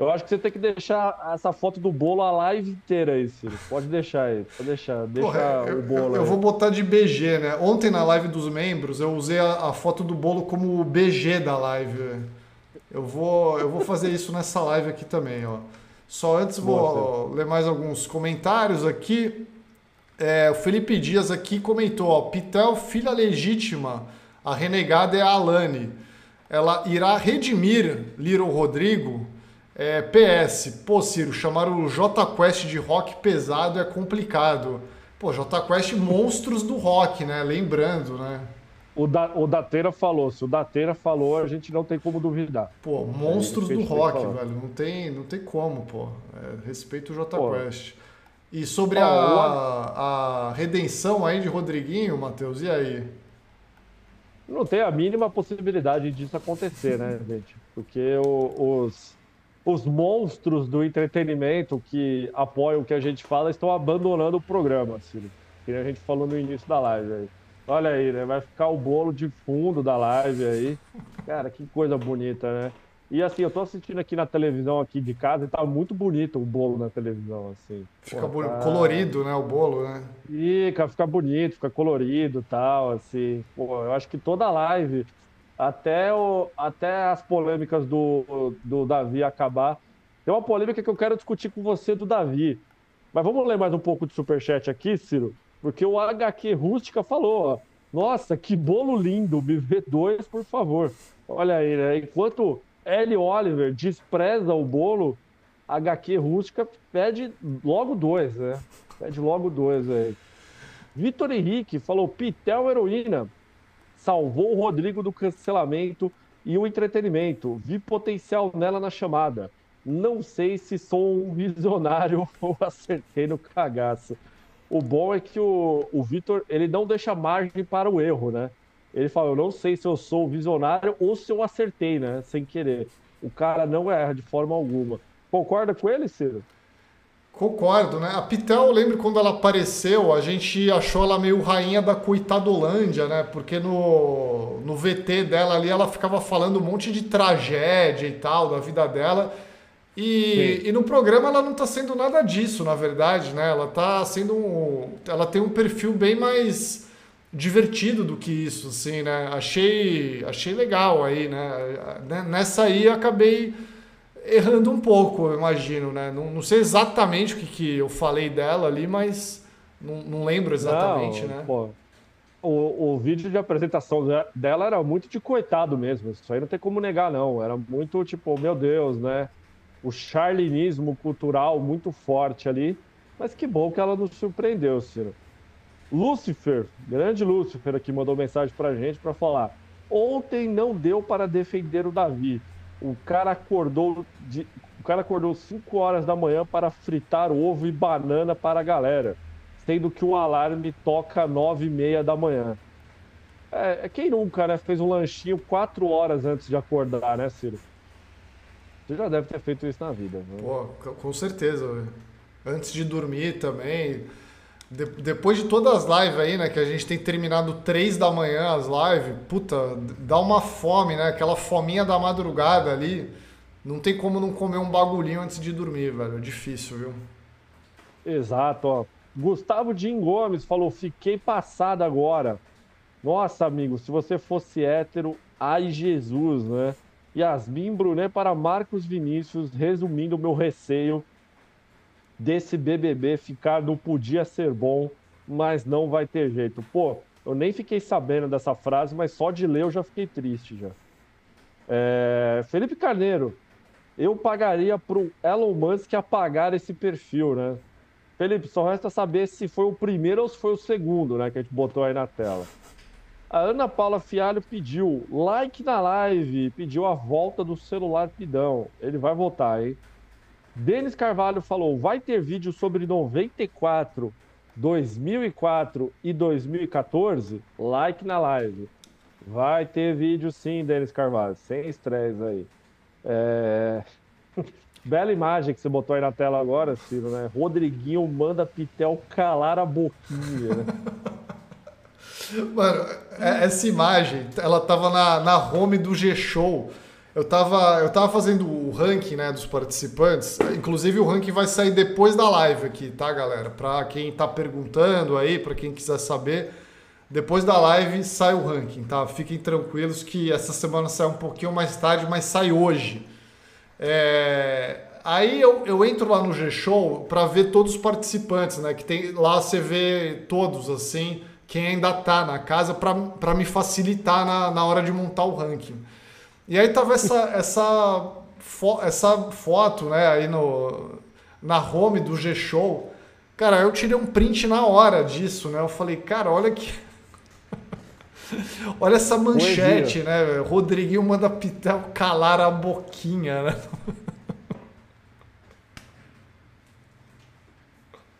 Eu acho que você tem que deixar essa foto do bolo a live inteira aí, Ciro. Pode deixar aí, pode deixar. Deixa Porra, eu, o bolo. Eu, eu, vou botar de BG, né? Ontem na live dos membros eu usei a, a foto do bolo como BG da live. Eu vou, eu vou fazer isso nessa live aqui também, ó. Só antes vou Boa, ler mais alguns comentários aqui. É, o Felipe Dias aqui comentou, ó, Pitel, filha legítima, a renegada é a Alane. Ela irá redimir Little Rodrigo é, PS, pô, Ciro, chamar o J Quest de rock pesado é complicado. Pô, J Quest monstros do rock, né? Lembrando, né? O, da, o Dateira falou, se o Dateira falou, a gente não tem como duvidar. Pô, monstros do rock, velho. Não tem, não tem como, pô. É, respeito o J pô. Quest. E sobre a, a redenção aí de Rodriguinho, Matheus, e aí? Não tem a mínima possibilidade disso acontecer, né, gente? Porque o, os os monstros do entretenimento que apoiam o que a gente fala estão abandonando o programa, Ciro. Que a gente falou no início da live aí. Olha aí, né? Vai ficar o bolo de fundo da live aí. Cara, que coisa bonita, né? E assim, eu tô assistindo aqui na televisão aqui de casa e tá muito bonito o bolo na televisão, assim. Fica Pô, tá... colorido, né, o bolo, né? Fica, fica bonito, fica colorido tal, assim. Pô, eu acho que toda live até, o, até as polêmicas do, do Davi acabar. Tem uma polêmica que eu quero discutir com você do Davi. Mas vamos ler mais um pouco de superchat aqui, Ciro? Porque o HQ Rústica falou, ó, nossa, que bolo lindo, me vê dois, por favor. Olha aí, né? Enquanto L. Oliver despreza o bolo, HQ Rústica pede logo dois, né? Pede logo dois aí. Vitor Henrique falou, Pitel heroína salvou o Rodrigo do cancelamento e o entretenimento. Vi potencial nela na chamada. Não sei se sou um visionário ou acertei no cagaço. O bom é que o, o Vitor, ele não deixa margem para o erro, né? Ele fala, eu não sei se eu sou visionário ou se eu acertei, né? Sem querer. O cara não erra de forma alguma. Concorda com ele, Ciro? Concordo, né? A Pitel, eu lembro quando ela apareceu, a gente achou ela meio rainha da coitadolândia, né? Porque no, no VT dela ali ela ficava falando um monte de tragédia e tal da vida dela. E, e no programa ela não tá sendo nada disso, na verdade, né? Ela tá sendo um, ela tem um perfil bem mais divertido do que isso, assim, né? Achei, achei legal aí, né? Nessa aí acabei errando um pouco, eu imagino, né? Não, não sei exatamente o que, que eu falei dela ali, mas não, não lembro exatamente, não, né? Pô, o, o vídeo de apresentação dela era muito de coitado mesmo. Isso aí não tem como negar, não. Era muito tipo, meu Deus, né? O charlinismo cultural muito forte ali. Mas que bom que ela nos surpreendeu, Ciro. Lúcifer, grande Lúcifer aqui, mandou mensagem pra gente para falar. Ontem não deu para defender o Davi. O cara acordou de, o cara acordou 5 horas da manhã para fritar ovo e banana para a galera, sendo que o alarme toca 9 e meia da manhã. É, é, quem nunca, né? Fez um lanchinho 4 horas antes de acordar, né, Ciro? Você já deve ter feito isso na vida. Né? Pô, com certeza. Antes de dormir também. De, depois de todas as lives aí, né? Que a gente tem terminado três da manhã as lives, puta, dá uma fome, né? Aquela fominha da madrugada ali. Não tem como não comer um bagulhinho antes de dormir, velho. É difícil, viu? Exato, ó. Gustavo Jim Gomes falou: fiquei passado agora. Nossa, amigo, se você fosse hétero, ai Jesus, né? Yasmin Brunet para Marcos Vinícius, resumindo o meu receio desse BBB ficar não podia ser bom, mas não vai ter jeito. Pô, eu nem fiquei sabendo dessa frase, mas só de ler eu já fiquei triste já. É... Felipe Carneiro, Eu pagaria pro Elon Musk apagar esse perfil, né? Felipe, só resta saber se foi o primeiro ou se foi o segundo, né? Que a gente botou aí na tela. A Ana Paula Fialho pediu like na live, pediu a volta do celular pidão. Ele vai voltar, hein? Denis Carvalho falou: vai ter vídeo sobre 94, 2004 e 2014? Like na live. Vai ter vídeo sim, Denis Carvalho, sem estresse aí. É... Bela imagem que você botou aí na tela agora, Ciro, né? Rodriguinho manda Pitel calar a boquinha. Mano, é, essa imagem, ela tava na, na home do G-Show. Eu tava, eu tava fazendo o ranking né, dos participantes. Inclusive, o ranking vai sair depois da live aqui, tá, galera? Pra quem tá perguntando aí, pra quem quiser saber, depois da live sai o ranking, tá? Fiquem tranquilos que essa semana sai um pouquinho mais tarde, mas sai hoje. É... Aí eu, eu entro lá no G-Show para ver todos os participantes, né? Que tem lá você vê todos assim quem ainda tá na casa para me facilitar na, na hora de montar o ranking. E aí tava essa, essa, fo essa foto, né, aí no, na home do G-Show. Cara, eu tirei um print na hora disso, né? Eu falei, cara, olha que. olha essa manchete, né? Rodriguinho manda Pitel calar a boquinha, né?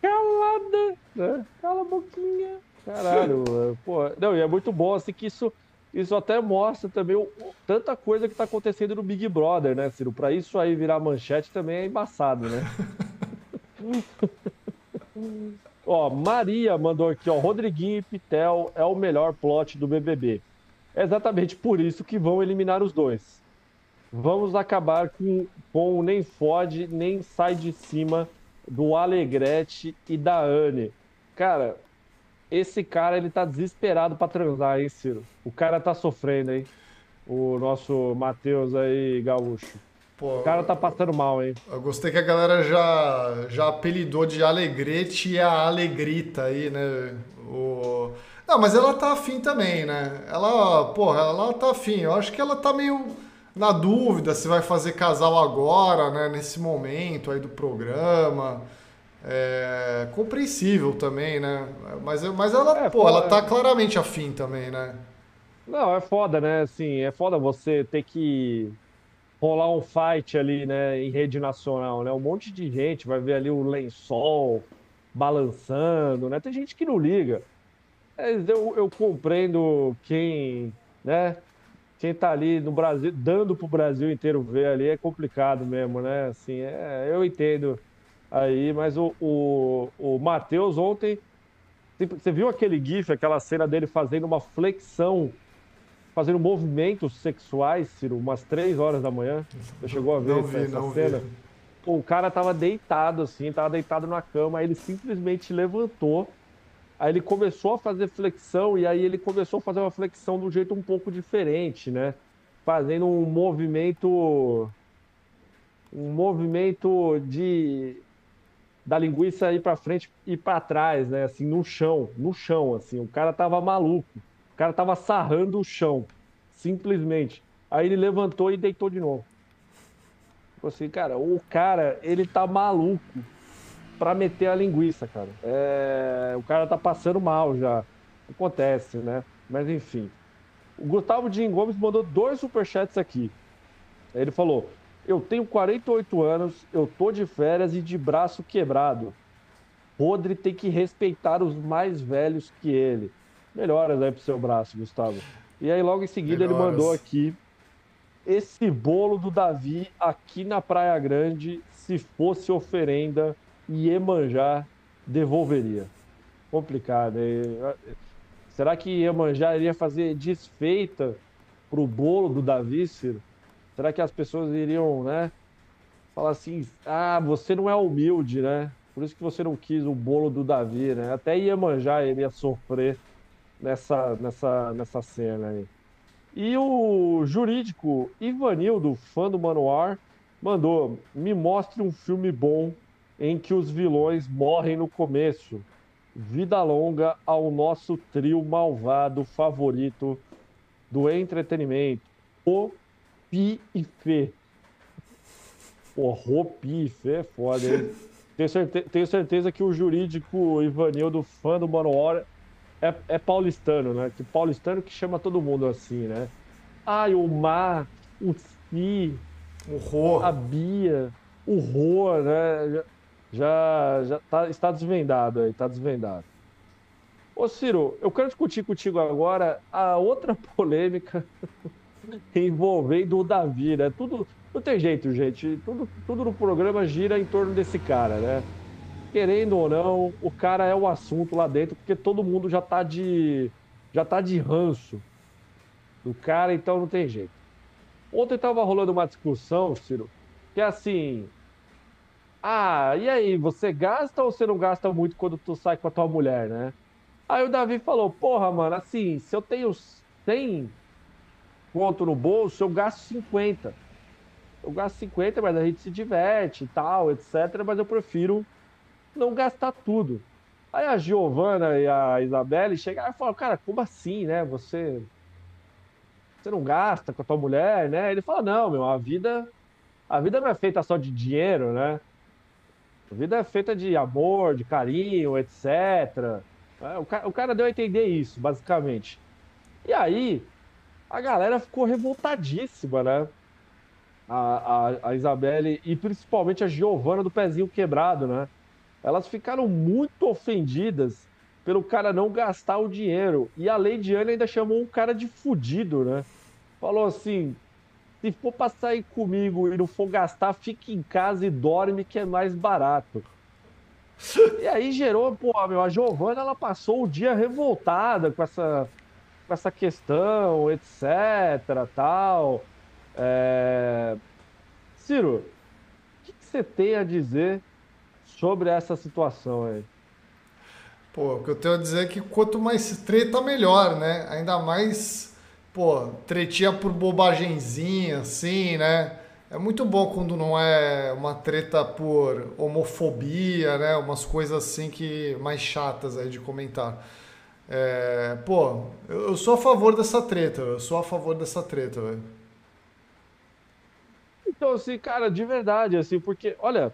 Calada, né? Cala a boquinha. Caralho, pô. Não, e é muito bom, assim, que isso, isso até mostra também o, tanta coisa que tá acontecendo no Big Brother, né, Ciro? Pra isso aí virar manchete também é embaçado, né? ó, Maria mandou aqui, ó, Rodriguinho e Pitel é o melhor plot do BBB. É exatamente por isso que vão eliminar os dois. Vamos acabar com, com o nem fode, nem sai de cima do Alegrete e da Anne. Cara, esse cara, ele tá desesperado para transar, hein, Ciro? O cara tá sofrendo, hein? O nosso Matheus aí, gaúcho. Pô, o cara tá passando mal, hein? Eu gostei que a galera já, já apelidou de Alegrete e a Alegrita aí, né? O... Não, mas ela tá afim também, né? Ela, porra, ela tá afim. Eu acho que ela tá meio na dúvida se vai fazer casal agora, né? Nesse momento aí do programa. É compreensível também, né? Mas, mas ela, é, pô, ela tá claramente afim também, né? Não, é foda, né? Assim, é foda você ter que rolar um fight ali, né, em rede nacional, né? Um monte de gente vai ver ali o lençol balançando, né? Tem gente que não liga. Eu, eu compreendo quem, né? Quem tá ali no Brasil, dando pro Brasil inteiro ver ali, é complicado mesmo, né? Assim, é, eu entendo aí, mas o, o, o Matheus ontem. Você viu aquele GIF, aquela cena dele fazendo uma flexão, fazendo movimentos sexuais, Ciro, umas três horas da manhã? Você chegou a ver não vi, essa cena? Vi. O cara tava deitado assim, tava deitado na cama, aí ele simplesmente levantou, aí ele começou a fazer flexão e aí ele começou a fazer uma flexão de um jeito um pouco diferente, né? Fazendo um movimento um movimento de da linguiça ir para frente e para trás, né? Assim, no chão, no chão, assim. O cara tava maluco. O cara tava sarrando o chão, simplesmente. Aí ele levantou e deitou de novo. Assim, cara, o cara, ele tá maluco para meter a linguiça, cara. É... O cara tá passando mal já. Acontece, né? Mas enfim. O Gustavo Dinho Gomes mandou dois superchats aqui. Ele falou: eu tenho 48 anos, eu tô de férias e de braço quebrado. Rodri tem que respeitar os mais velhos que ele. Melhoras aí pro seu braço, Gustavo. E aí, logo em seguida, Melhoras. ele mandou aqui esse bolo do Davi aqui na Praia Grande, se fosse oferenda, Iemanjá devolveria. Complicado. Será que Iemanjá iria fazer desfeita pro bolo do Davi, Ciro? Será que as pessoas iriam, né? Falar assim, ah, você não é humilde, né? Por isso que você não quis o bolo do Davi, né? Até ia manjar, ele ia sofrer nessa, nessa, nessa cena aí. E o jurídico Ivanildo, fã do Manoir, mandou: me mostre um filme bom em que os vilões morrem no começo. Vida longa ao nosso trio malvado favorito do entretenimento, o Pi e Fê. Pô, Ropife, é foda, hein? tenho, certe... tenho certeza que o jurídico Ivanildo, fã do Manowar, é, é paulistano, né? Que paulistano que chama todo mundo assim, né? Ai, o Mar, o Si, o Rô, a Bia, o Rô, né? Já, já tá, está desvendado aí, está desvendado. Ô Ciro, eu quero discutir contigo agora a outra polêmica envolvendo o Davi, né? Tudo, não tem jeito, gente. Tudo, tudo no programa gira em torno desse cara, né? Querendo ou não, o cara é o assunto lá dentro, porque todo mundo já tá de. já tá de ranço do cara, então não tem jeito. Ontem tava rolando uma discussão, Ciro, que é assim. Ah, e aí, você gasta ou você não gasta muito quando tu sai com a tua mulher, né? Aí o Davi falou, porra, mano, assim, se eu tenho 100 conto no bolso, eu gasto 50 eu gasto 50, mas a gente se diverte e tal, etc. Mas eu prefiro não gastar tudo. Aí a Giovana e a Isabelle chegaram e falaram, cara, como assim, né? Você. Você não gasta com a tua mulher, né? Ele fala, não, meu, a vida. A vida não é feita só de dinheiro, né? A vida é feita de amor, de carinho, etc. É, o cara, o cara deu a entender isso, basicamente. E aí, a galera ficou revoltadíssima, né? a, a, a Isabelle e principalmente a Giovana do pezinho quebrado, né? Elas ficaram muito ofendidas pelo cara não gastar o dinheiro. E a Lady Anne ainda chamou um cara de fudido, né? Falou assim: se for pra sair comigo e não for gastar, fique em casa e dorme que é mais barato. E aí gerou, pô, meu, a Giovana ela passou o dia revoltada com essa, com essa questão, etc, tal. É... Ciro, o que, você tem a dizer sobre essa situação aí? Pô, o que eu tenho a dizer é que quanto mais treta, melhor, né? Ainda mais, pô, tretinha por bobagenzinha, assim, né? É muito bom quando não é uma treta por homofobia, né? Umas coisas assim que mais chatas aí de comentar. É, pô, eu sou a favor dessa treta, eu sou a favor dessa treta, velho. Então, assim, cara, de verdade, assim, porque, olha,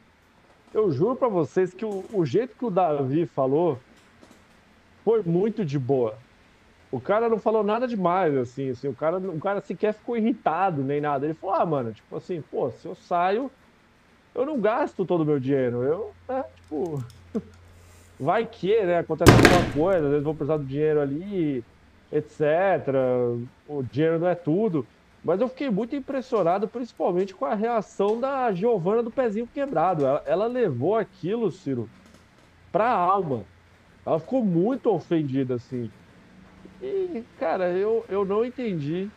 eu juro para vocês que o, o, jeito que o Davi falou foi muito de boa. O cara não falou nada demais, assim, assim, o cara, o cara sequer ficou irritado nem nada. Ele falou, ah, mano, tipo assim, pô, se eu saio, eu não gasto todo o meu dinheiro. Eu, né, tipo, vai que, né, acontece alguma coisa, às vezes vou precisar do dinheiro ali, etc. O dinheiro não é tudo. Mas eu fiquei muito impressionado, principalmente com a reação da Giovana do pezinho quebrado. Ela, ela levou aquilo, Ciro, pra alma. Ela ficou muito ofendida, assim. E, cara, eu, eu não entendi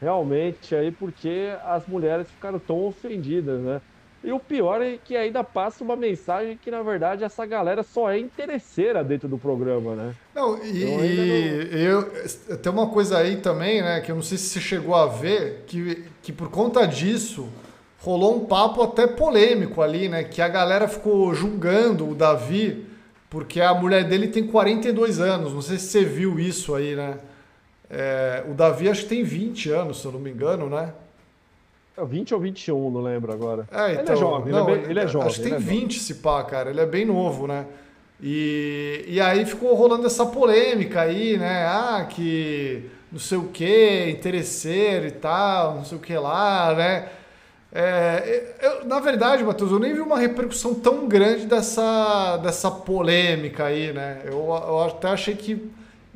realmente aí porque as mulheres ficaram tão ofendidas, né? E o pior é que ainda passa uma mensagem que, na verdade, essa galera só é interesseira dentro do programa, né? Não, e, eu, não... tem uma coisa aí também, né, que eu não sei se você chegou a ver, que, que por conta disso rolou um papo até polêmico ali, né? Que a galera ficou julgando o Davi porque a mulher dele tem 42 anos. Não sei se você viu isso aí, né? É, o Davi acho que tem 20 anos, se eu não me engano, né? 20 ou 21, não lembro agora. É, então, ele é jovem, não, ele, é bem, ele, é jovem. Acho que tem é 20 jovem. se pá, cara. Ele é bem novo, né? E, e aí ficou rolando essa polêmica aí, né? Ah, que não sei o que, interesseiro e tal, não sei o que lá, né? É, eu, na verdade, Matheus, eu nem vi uma repercussão tão grande dessa, dessa polêmica aí, né? Eu, eu até achei que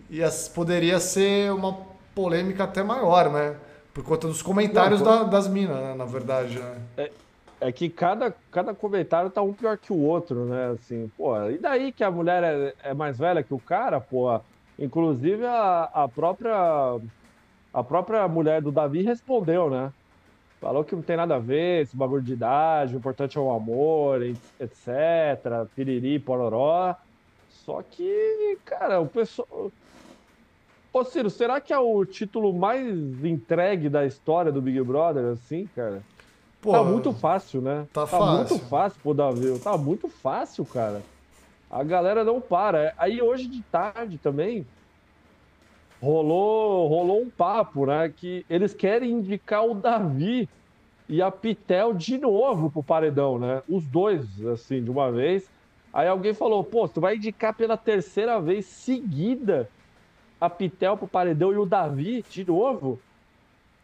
ia, poderia ser uma polêmica até maior, né? Por conta dos comentários Não, da, das minas, né, na verdade. Né? É, é, que cada, cada comentário tá um pior que o outro, né? Assim, pô, e daí que a mulher é, é mais velha que o cara, pô? Inclusive a, a própria a própria mulher do Davi respondeu, né? Falou que não tem nada a ver, esse bagulho de idade, o importante é o amor, etc. Piriri, pororó. Só que, cara, o pessoal Ô, Ciro, será que é o título mais entregue da história do Big Brother, assim, cara? Pô, tá muito fácil, né? Tá, tá fácil. muito fácil pro Davi. Tá muito fácil, cara. A galera não para. Aí hoje de tarde também rolou, rolou um papo, né? Que eles querem indicar o Davi e a Pitel de novo pro paredão, né? Os dois, assim, de uma vez. Aí alguém falou, pô, tu vai indicar pela terceira vez seguida a Pitel pro paredão e o Davi de novo?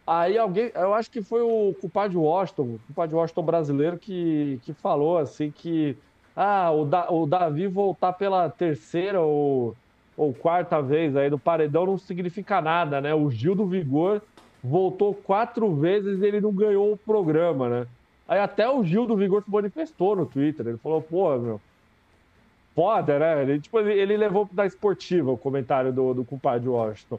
Aí alguém, eu acho que foi o culpado de Washington, o culpado de Washington brasileiro que, que falou assim que ah, o, da, o Davi voltar pela terceira ou, ou quarta vez aí do paredão não significa nada, né? O Gil do Vigor voltou quatro vezes e ele não ganhou o programa, né? Aí até o Gil do Vigor se manifestou no Twitter. Ele falou, pô, meu, foda, né? Ele, tipo, ele, ele levou da esportiva o comentário do, do compadre Washington.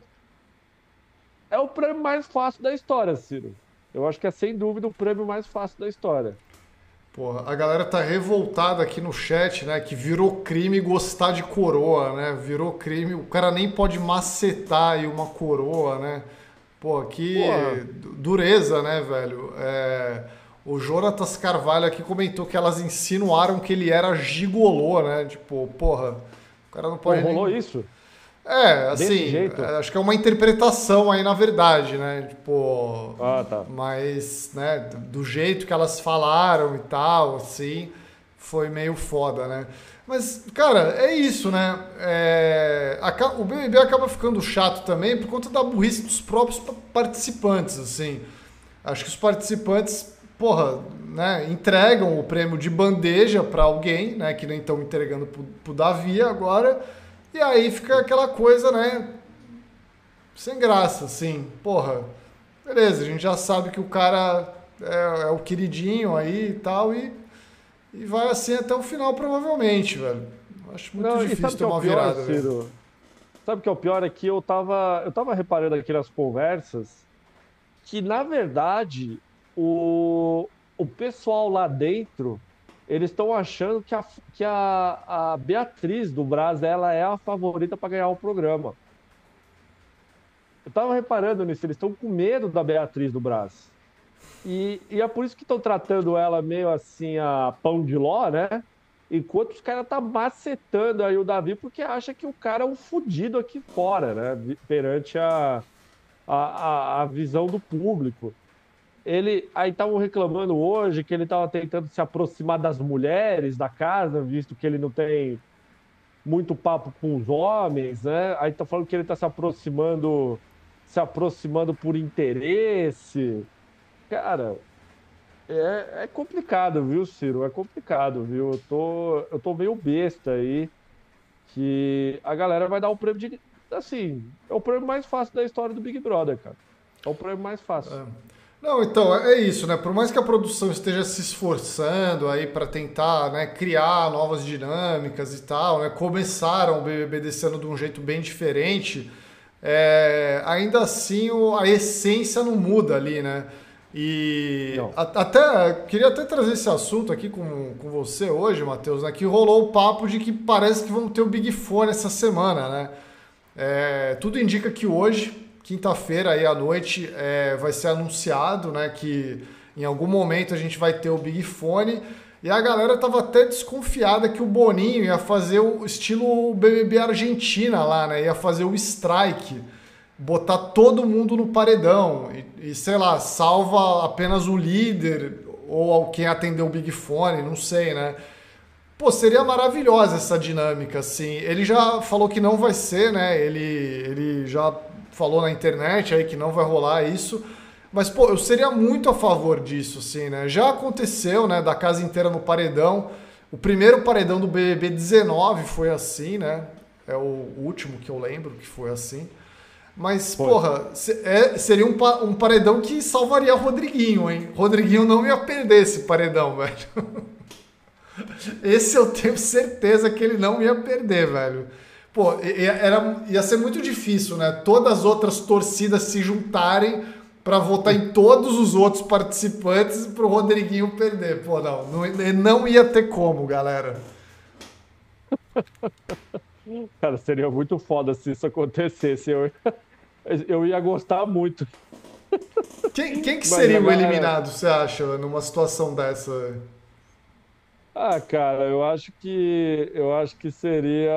É o prêmio mais fácil da história, Ciro. Eu acho que é sem dúvida o prêmio mais fácil da história. Porra, a galera tá revoltada aqui no chat, né? Que virou crime gostar de coroa, né? Virou crime. O cara nem pode macetar aí uma coroa, né? Pô, que Porra. dureza, né, velho? É... O Jonatas Carvalho aqui comentou que elas insinuaram que ele era gigolô, né? Tipo, porra, o cara não pode. Pô, rolou nem... isso? É, assim, é, acho que é uma interpretação aí, na verdade, né? Tipo. Ah, tá. Mas, né, do jeito que elas falaram e tal, assim, foi meio foda, né? Mas, cara, é isso, né? É, o BBB acaba ficando chato também por conta da burrice dos próprios participantes, assim. Acho que os participantes, porra, né, entregam o prêmio de bandeja para alguém, né? Que nem estão entregando pro, pro Davi agora e aí fica aquela coisa, né? Sem graça, assim. Porra, beleza, a gente já sabe que o cara é, é o queridinho aí e tal, e, e vai assim até o final, provavelmente, velho. Acho muito Não, difícil ter uma é pior, virada. Ciro? Sabe o que é o pior? É que eu tava, eu tava reparando aqui nas conversas que, na verdade, o, o pessoal lá dentro eles estão achando que, a, que a, a Beatriz do Brás ela é a favorita para ganhar o programa. Eu estava reparando nisso, eles estão com medo da Beatriz do Brás. E, e é por isso que estão tratando ela meio assim a pão de ló, né? Enquanto os caras tá macetando aí o Davi porque acha que o cara é um fudido aqui fora, né? Perante a, a, a visão do público ele aí estavam reclamando hoje que ele estava tentando se aproximar das mulheres da casa, visto que ele não tem muito papo com os homens, né? Aí tá falando que ele está se aproximando, se aproximando por interesse. Cara, é, é complicado, viu, Ciro? É complicado, viu? Eu tô, eu tô meio besta aí que a galera vai dar o prêmio de. Assim, é o prêmio mais fácil da história do Big Brother, cara. É o prêmio mais fácil. É. Não, então, é isso, né? Por mais que a produção esteja se esforçando aí para tentar né, criar novas dinâmicas e tal, né? Começaram o BBB desse ano de um jeito bem diferente, é, ainda assim o, a essência não muda ali, né? E a, até queria até trazer esse assunto aqui com, com você hoje, Matheus, né? Que rolou o papo de que parece que vamos ter o Big Fone essa semana, né? É, tudo indica que hoje quinta-feira aí à noite é, vai ser anunciado, né, que em algum momento a gente vai ter o Big Fone. E a galera tava até desconfiada que o Boninho ia fazer o estilo BBB Argentina lá, né? Ia fazer o strike, botar todo mundo no paredão e, e sei lá, salva apenas o líder ou quem atendeu o Big Fone, não sei, né? Pô, seria maravilhosa essa dinâmica, assim. Ele já falou que não vai ser, né? Ele, ele já falou na internet aí que não vai rolar isso. Mas, pô, eu seria muito a favor disso, assim, né? Já aconteceu, né, da casa inteira no paredão. O primeiro paredão do BBB 19 foi assim, né? É o último que eu lembro que foi assim. Mas, foi. porra, é, seria um, um paredão que salvaria o Rodriguinho, hein? Rodriguinho não ia perder esse paredão, velho. Esse eu tenho certeza que ele não ia perder, velho. Pô, era, ia ser muito difícil, né? Todas as outras torcidas se juntarem para votar em todos os outros participantes para o Rodriguinho perder. Pô, não, não, não ia ter como, galera. Cara, seria muito foda se isso acontecesse. Eu, eu ia gostar muito. Quem, quem que seria o eliminado, você acha, numa situação dessa? Ah, cara, eu acho que eu acho que seria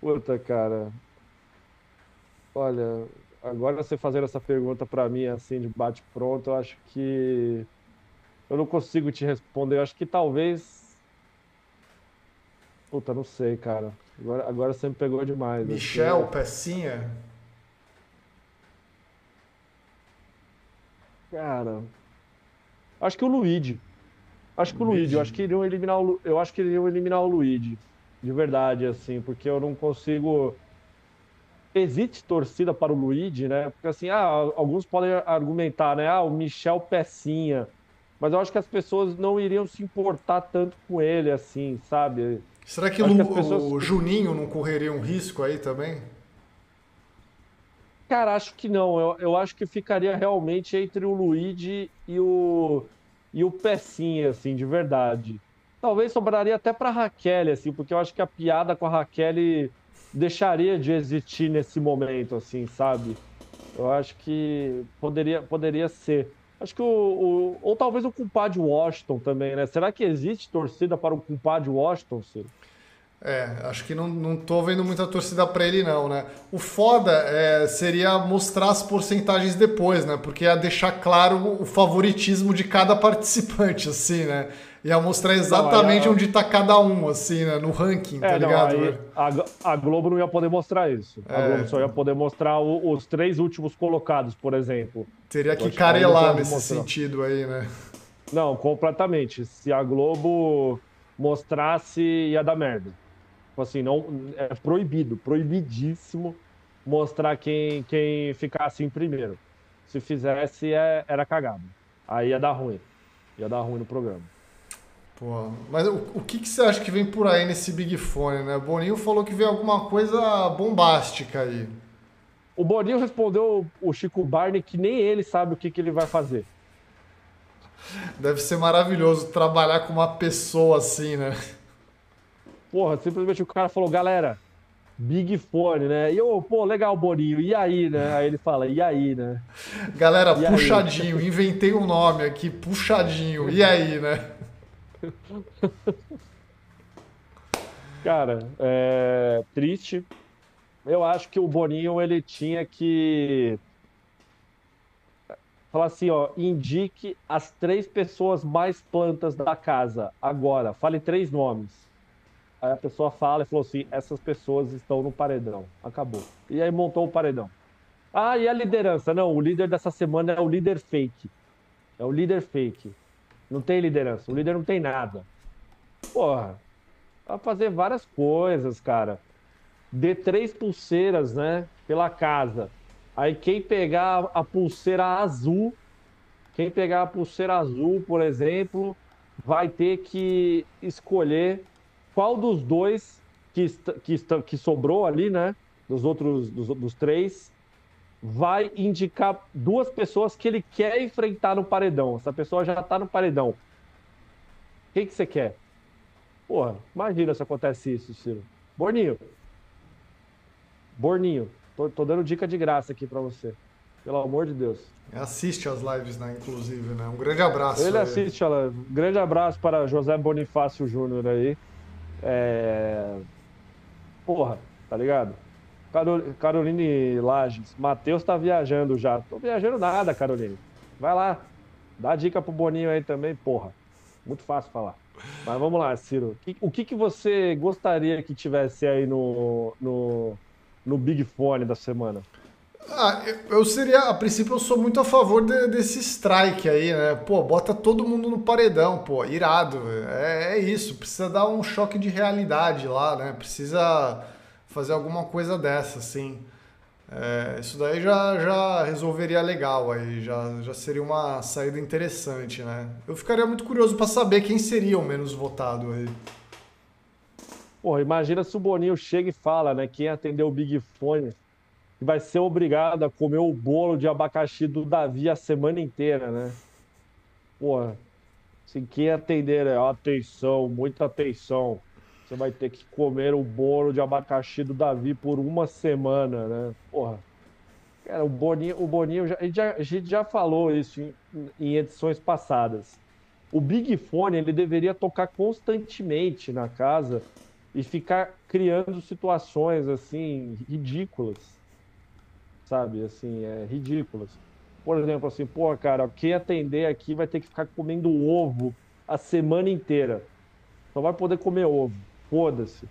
Puta, cara. Olha, agora você fazendo essa pergunta para mim, assim, de bate-pronto, eu acho que eu não consigo te responder. Eu acho que talvez. Puta, não sei, cara. Agora, agora você me pegou demais. Assim. Michel, assim. Pecinha? Cara. Acho que o Luigi. Acho que o Luigi. Eu acho que iriam eliminar o, eu acho que iriam eliminar o Luigi. De verdade, assim, porque eu não consigo existe torcida para o Luigi, né? Porque assim, ah, alguns podem argumentar, né? Ah, o Michel Pecinha. Mas eu acho que as pessoas não iriam se importar tanto com ele, assim, sabe? Será que, Lu, que pessoas... o Juninho não correria um risco aí também? Cara, acho que não. Eu, eu acho que ficaria realmente entre o Luigi e o, e o Pecinha, assim, de verdade. Talvez sobraria até para Raquel, assim, porque eu acho que a piada com a Raquel deixaria de existir nesse momento, assim, sabe? Eu acho que poderia, poderia ser. Acho que o, o Ou talvez o culpado de Washington também, né? Será que existe torcida para o culpado de Washington, Ciro? É, acho que não, não tô vendo muita torcida para ele, não, né? O foda é, seria mostrar as porcentagens depois, né? Porque ia deixar claro o favoritismo de cada participante, assim, né? Ia mostrar exatamente não, onde tá cada um, assim, né? No ranking, é, tá não, ligado? Aí, a, a, Globo não ia poder mostrar isso. É. A Globo só ia poder mostrar o, os três últimos colocados, por exemplo. Teria que carelar nesse mostrar. sentido aí, né? Não, completamente. Se a Globo mostrasse, ia dar merda. Tipo assim, não, é proibido, proibidíssimo mostrar quem, quem ficasse em primeiro. Se fizesse, é, era cagado. Aí ia dar ruim. Ia dar ruim no programa. Pô, mas o, o que, que você acha que vem por aí nesse Big Fone, né? Boninho falou que vem alguma coisa bombástica aí. O Boninho respondeu o Chico Barney que nem ele sabe o que, que ele vai fazer. Deve ser maravilhoso trabalhar com uma pessoa assim, né? Porra, simplesmente o cara falou, galera, Big Fone, né? E eu, pô, legal, Boninho, e aí, né? Aí ele fala, e aí, né? Galera, e puxadinho, aí? inventei um nome aqui, puxadinho, e aí, né? Cara, é triste. Eu acho que o Boninho ele tinha que falar assim, ó, indique as três pessoas mais plantas da casa agora. Fale três nomes. Aí a pessoa fala e falou assim: essas pessoas estão no paredão. Acabou. E aí montou o paredão. Ah, e a liderança? Não, o líder dessa semana é o líder fake. É o líder fake. Não tem liderança. O líder não tem nada. Porra, vai fazer várias coisas, cara. Dê três pulseiras, né? Pela casa. Aí quem pegar a pulseira azul, quem pegar a pulseira azul, por exemplo, vai ter que escolher qual dos dois que, que, que sobrou ali, né? Dos outros, dos, dos três, vai indicar duas pessoas que ele quer enfrentar no paredão. Essa pessoa já está no paredão. Quem que você quer? Porra, imagina se acontece isso, Ciro. Borninho. Borninho. Tô, tô dando dica de graça aqui para você. Pelo amor de Deus. Assiste as lives, né? Inclusive, né? Um grande abraço. Ele aí. assiste a live. Um grande abraço para José Bonifácio Júnior aí. É... Porra, tá ligado? Caroline Lages. Matheus tá viajando já. Tô viajando nada, Caroline. Vai lá. Dá dica pro Boninho aí também, porra. Muito fácil falar. Mas vamos lá, Ciro. O que, que você gostaria que tivesse aí no, no, no Big Fone da semana? Ah, eu seria, a princípio, eu sou muito a favor de, desse strike aí, né? Pô, bota todo mundo no paredão, pô, irado. É, é isso, precisa dar um choque de realidade lá, né? Precisa fazer alguma coisa dessa, assim. É, isso daí já, já resolveria legal, aí já, já seria uma saída interessante, né? Eu ficaria muito curioso para saber quem seria o menos votado aí. Porra, imagina se o Boninho chega e fala, né? Quem atendeu o Big Fone vai ser obrigado a comer o bolo de abacaxi do Davi a semana inteira, né? Porra, assim, quem atender, é atenção, muita atenção você vai ter que comer o bolo de abacaxi do Davi por uma semana, né? Porra. Cara, o Boninho, o Boninho já, a, gente já, a gente já falou isso em, em edições passadas. O Big Fone ele deveria tocar constantemente na casa e ficar criando situações assim ridículas. Sabe? Assim, é ridículas. Por exemplo, assim, pô, cara, quem atender aqui vai ter que ficar comendo ovo a semana inteira. Só vai poder comer ovo. Foda-se.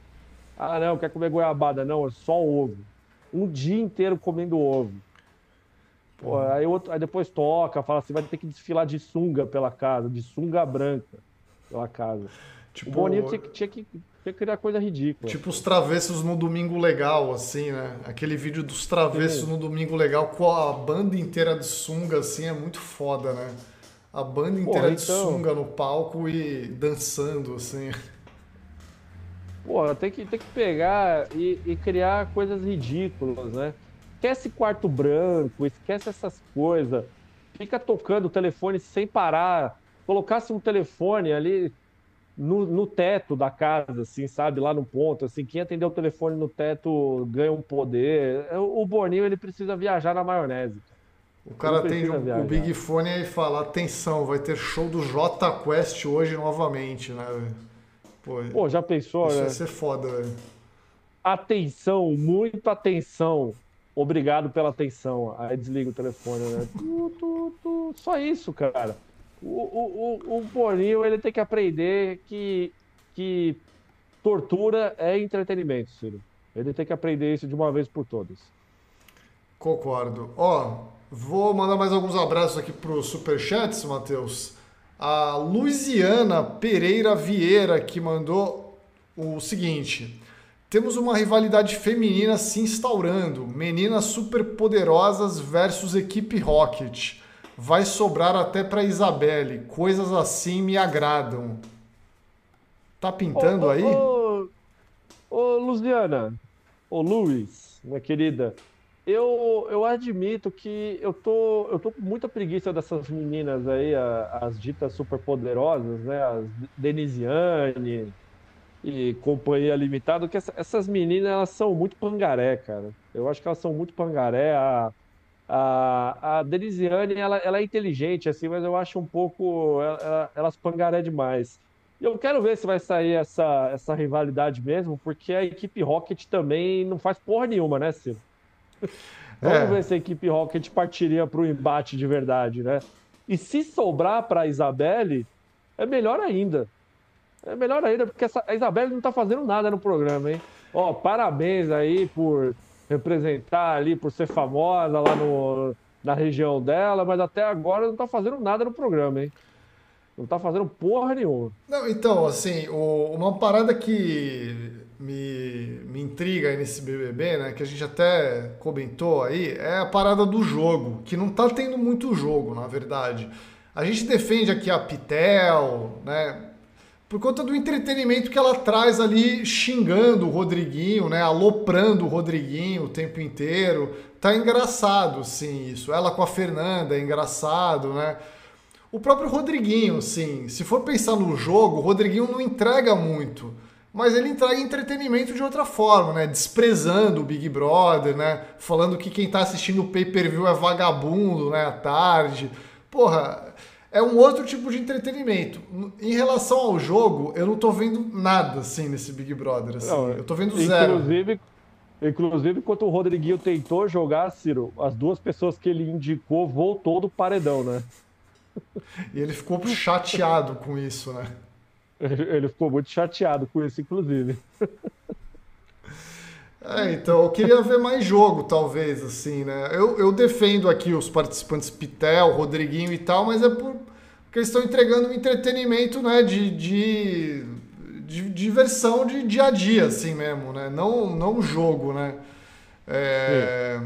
Ah, não, quer comer goiabada? Não, é só ovo. Um dia inteiro comendo ovo. Pô, aí, outro, aí depois toca, fala assim, vai ter que desfilar de sunga pela casa, de sunga branca pela casa. Tipo, o Boninho tinha, tinha, que, que criar coisa ridícula. Tipo os travessos no Domingo Legal, assim, né? Aquele vídeo dos travessos Sim. no Domingo Legal com a banda inteira de sunga, assim, é muito foda, né? A banda inteira Porra, de então... sunga no palco e dançando, assim. Pô, tem que, tem que pegar e, e criar coisas ridículas, né? Esquece quarto branco, esquece essas coisas. Fica tocando o telefone sem parar. Colocasse um telefone ali no, no, teto da casa, assim, sabe? Lá no ponto, assim. Quem atender o telefone no teto ganha um poder. O Boninho, ele precisa viajar na maionese. O cara tem o, o Big Fone e fala: atenção, vai ter show do J Quest hoje novamente, né? Pô, Pô já pensou, isso né? Vai ser foda, velho. Atenção, muita atenção. Obrigado pela atenção. Aí desliga o telefone, né? tu, tu, tu. Só isso, cara. O, o, o, Boninho, ele tem que aprender que, que tortura é entretenimento, Ciro. Ele tem que aprender isso de uma vez por todas. Concordo. Ó, vou mandar mais alguns abraços aqui pro Superchats, Matheus. A Luiziana Pereira Vieira que mandou o seguinte: temos uma rivalidade feminina se instaurando. Meninas superpoderosas versus equipe Rocket. Vai sobrar até para Isabelle. Coisas assim me agradam. Tá pintando ô, aí? Ô, ô, Luciana, ô Luiz, minha querida, eu, eu admito que eu tô, eu tô com muita preguiça dessas meninas aí, as ditas superpoderosas, né? As Denisiane, e companhia limitada, que essa, essas meninas elas são muito pangaré, cara. Eu acho que elas são muito pangaré. A, a, a Denisiane, ela, ela é inteligente, assim, mas eu acho um pouco. Ela, elas pangaré demais. E eu quero ver se vai sair essa, essa rivalidade mesmo, porque a equipe Rocket também não faz porra nenhuma, né, Ciro? Vamos é. ver se a equipe Rocket partiria para o embate de verdade, né? E se sobrar para a Isabelle, é melhor ainda. É melhor ainda, porque essa, a Isabelle não tá fazendo nada no programa, hein? Ó, parabéns aí por representar ali, por ser famosa lá no, na região dela, mas até agora não tá fazendo nada no programa, hein? Não tá fazendo porra nenhuma. Não, então, assim, o, uma parada que me, me intriga nesse BBB, né, que a gente até comentou aí, é a parada do jogo, que não tá tendo muito jogo, na verdade. A gente defende aqui a Pitel, né, por conta do entretenimento que ela traz ali xingando o Rodriguinho, né, aloprando o Rodriguinho o tempo inteiro. Tá engraçado, sim, isso. Ela com a Fernanda é engraçado, né? O próprio Rodriguinho, sim. Se for pensar no jogo, o Rodriguinho não entrega muito, mas ele entrega entretenimento de outra forma, né? Desprezando o Big Brother, né? Falando que quem tá assistindo o pay-per-view é vagabundo, né, à tarde. Porra, é um outro tipo de entretenimento. Em relação ao jogo, eu não tô vendo nada assim nesse Big Brother. Assim. Não, eu tô vendo zero. Inclusive, inclusive, quando o Rodriguinho tentou jogar, Ciro, as duas pessoas que ele indicou voltou do paredão, né? E ele ficou chateado com isso, né? Ele ficou muito chateado com isso, inclusive. É, então eu queria ver mais jogo, talvez, assim, né? Eu, eu defendo aqui os participantes Pitel, Rodriguinho e tal, mas é por, porque eles estão entregando um entretenimento, né, de, de, de, diversão de dia a dia, assim mesmo, né? Não, não jogo, né? É,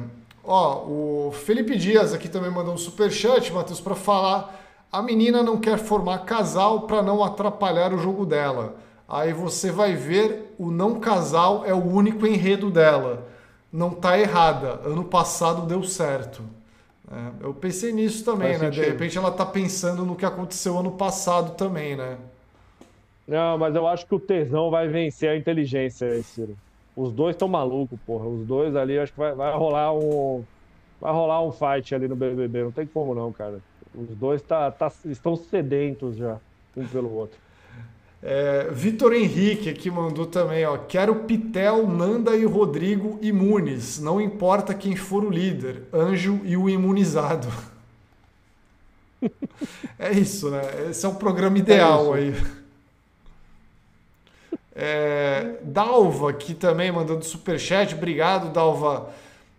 ó, o Felipe Dias aqui também mandou um superchat, Matheus, para falar a menina não quer formar casal para não atrapalhar o jogo dela. Aí você vai ver o não casal é o único enredo dela. Não tá errada. Ano passado deu certo. É, eu pensei nisso também, Faz né? Sentido. De repente ela tá pensando no que aconteceu ano passado também, né? Não, mas eu acho que o tesão vai vencer a inteligência, Ciro. Os dois estão malucos, porra. Os dois ali, acho que vai, vai rolar um. Vai rolar um fight ali no BBB. Não tem como não, cara. Os dois tá, tá, estão sedentos já, um pelo outro. É, Vitor Henrique aqui mandou também, ó. Quero Pitel, Nanda e Rodrigo imunes. Não importa quem for o líder, anjo e o imunizado. é isso, né? Esse é o programa ideal é aí. É, Dalva aqui também mandando superchat. Obrigado, Dalva.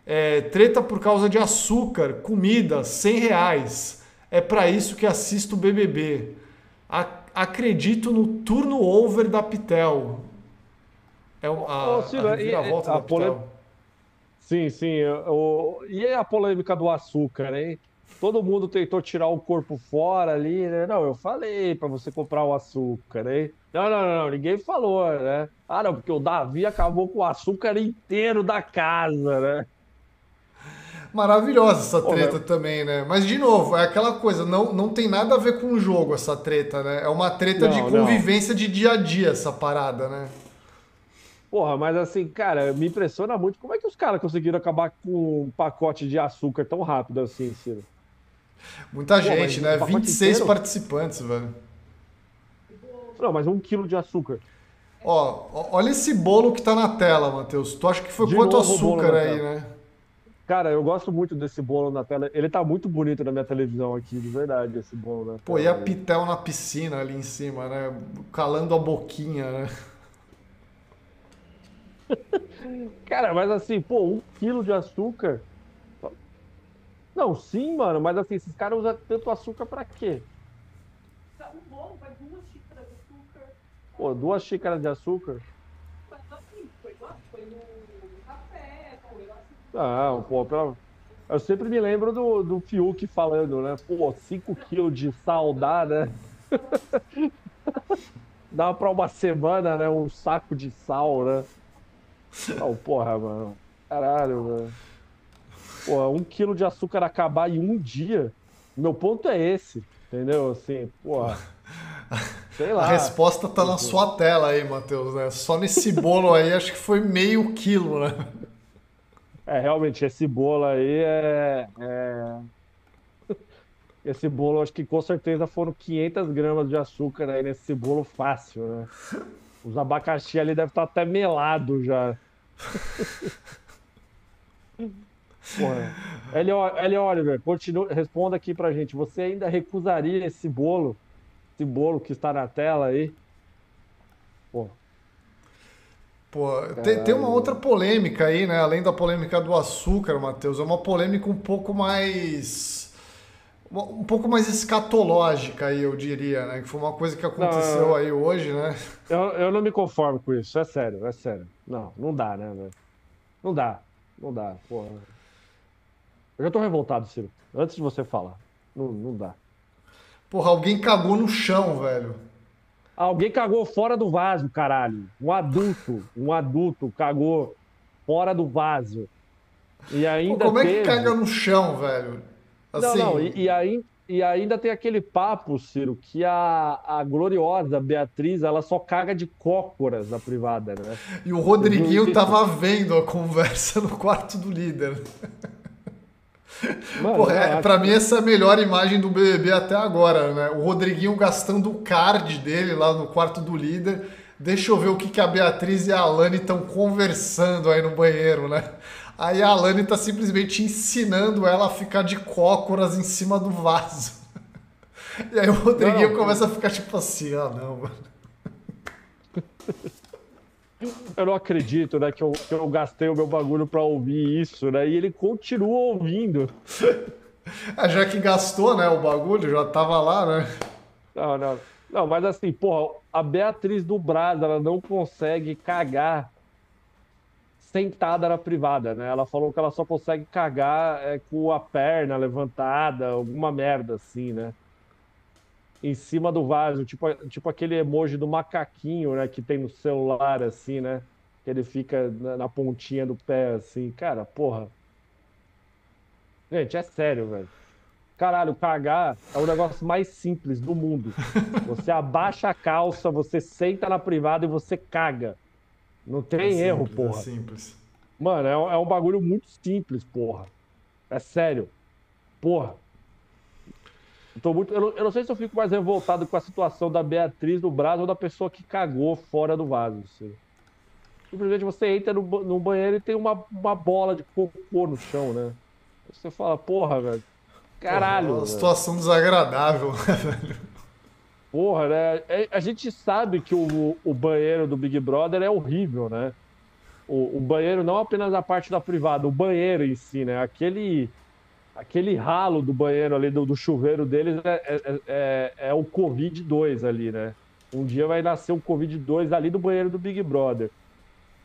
É, treta por causa de açúcar, comida, 100 reais. É para isso que assisto o BBB. A, acredito no turno over da Pitel. É a, Ô, Ciro, a, a, volta da Pitel. Sim, sim. O, e a polêmica do açúcar, hein? Todo mundo tentou tirar o corpo fora ali, né? Não, eu falei para você comprar o açúcar, hein? Não, não, não, ninguém falou, né? Ah, não, porque o Davi acabou com o açúcar inteiro da casa, né? Maravilhosa essa treta também, né? Mas, de novo, é aquela coisa, não, não tem nada a ver com o jogo essa treta, né? É uma treta não, de convivência não. de dia a dia, essa parada, né? Porra, mas assim, cara, me impressiona muito como é que os caras conseguiram acabar com um pacote de açúcar tão rápido assim, Ciro. Muita Pô, gente, né? Um 26 inteiro? participantes, velho. Não, mas um quilo de açúcar. Ó, olha esse bolo que tá na tela, Matheus. Tu acha que foi de quanto açúcar aí, né? Cara, eu gosto muito desse bolo na tela. Ele tá muito bonito na minha televisão aqui, de verdade, esse bolo, né? Pô, e a pitel na piscina ali em cima, né? Calando a boquinha, né? Cara, mas assim, pô, um quilo de açúcar. Não, sim, mano, mas assim, esses caras usam tanto açúcar pra quê? Um bolo vai duas xícaras de açúcar. Pô, duas xícaras de açúcar? Não, pô, pela... eu sempre me lembro do, do Fiuk falando, né? Pô, 5 quilos de sal dá, né? dá pra uma semana, né? Um saco de sal, né? Oh, porra, mano. Caralho, mano. Pô, um quilo de açúcar acabar em um dia. Meu ponto é esse, entendeu? Assim, porra. Sei lá. A resposta tá na sua tela aí, Matheus, né? Só nesse bolo aí, acho que foi meio quilo, né? É, realmente, esse bolo aí é, é... Esse bolo, acho que com certeza foram 500 gramas de açúcar aí nesse bolo fácil, né? Os abacaxi ali devem estar até melado já. Porra. Oliver, continua, responda aqui pra gente. Você ainda recusaria esse bolo? Esse bolo que está na tela aí? Porra. Pô, tem, tem, uma outra polêmica aí, né? Além da polêmica do açúcar, Matheus, é uma polêmica um pouco mais. Um pouco mais escatológica aí, eu diria, né? Que foi uma coisa que aconteceu não, aí hoje, né? Eu, eu não me conformo com isso, é sério, é sério. Não, não dá, né, velho? Não dá, não dá, porra. Eu já tô revoltado, Ciro. Antes de você falar. Não, não dá. Porra, alguém cagou no chão, velho. Alguém cagou fora do vaso, caralho. Um adulto, um adulto cagou fora do vaso. E ainda Pô, como teve... é que caga no chão, velho? Assim... Não, não, e, e, aí, e ainda tem aquele papo, Ciro, que a, a gloriosa Beatriz, ela só caga de cócoras na privada, né? E o Rodriguinho tava vendo a conversa no quarto do líder. Mano, Porra, é, pra mim essa é a melhor imagem do BBB até agora, né? O Rodriguinho gastando o card dele lá no quarto do líder. Deixa eu ver o que, que a Beatriz e a Alane estão conversando aí no banheiro, né? Aí a Alane tá simplesmente ensinando ela a ficar de cócoras em cima do vaso. E aí o Rodriguinho não, começa a ficar tipo assim, ah não, mano. Eu não acredito, né, que eu, que eu gastei o meu bagulho pra ouvir isso, né? E ele continua ouvindo. Ah, já que gastou, né, o bagulho, já tava lá, né? Não, não. Não, mas assim, porra, a Beatriz do Braz, ela não consegue cagar sentada na privada, né? Ela falou que ela só consegue cagar é, com a perna levantada, alguma merda assim, né? Em cima do vaso, tipo, tipo aquele emoji do macaquinho, né, que tem no celular, assim, né? Que ele fica na, na pontinha do pé, assim. Cara, porra. Gente, é sério, velho. Caralho, cagar é o negócio mais simples do mundo. Você abaixa a calça, você senta na privada e você caga. Não tem é erro, simples, porra. É simples. Mano, é, é um bagulho muito simples, porra. É sério. Porra. Eu, tô muito, eu, não, eu não sei se eu fico mais revoltado com a situação da Beatriz no braço ou da pessoa que cagou fora do vaso. Assim. Simplesmente você entra no, no banheiro e tem uma, uma bola de cocô no chão, né? Você fala, porra, velho. Caralho. Porra, uma situação desagradável, velho. Porra, né? É, a gente sabe que o, o banheiro do Big Brother é horrível, né? O, o, banheiro, não apenas a parte da privada, o banheiro em si, né? Aquele, aquele ralo do banheiro ali, do, do chuveiro deles, é, é, é, é o Covid-2 ali, né? Um dia vai nascer o um Covid-2 ali do banheiro do Big Brother.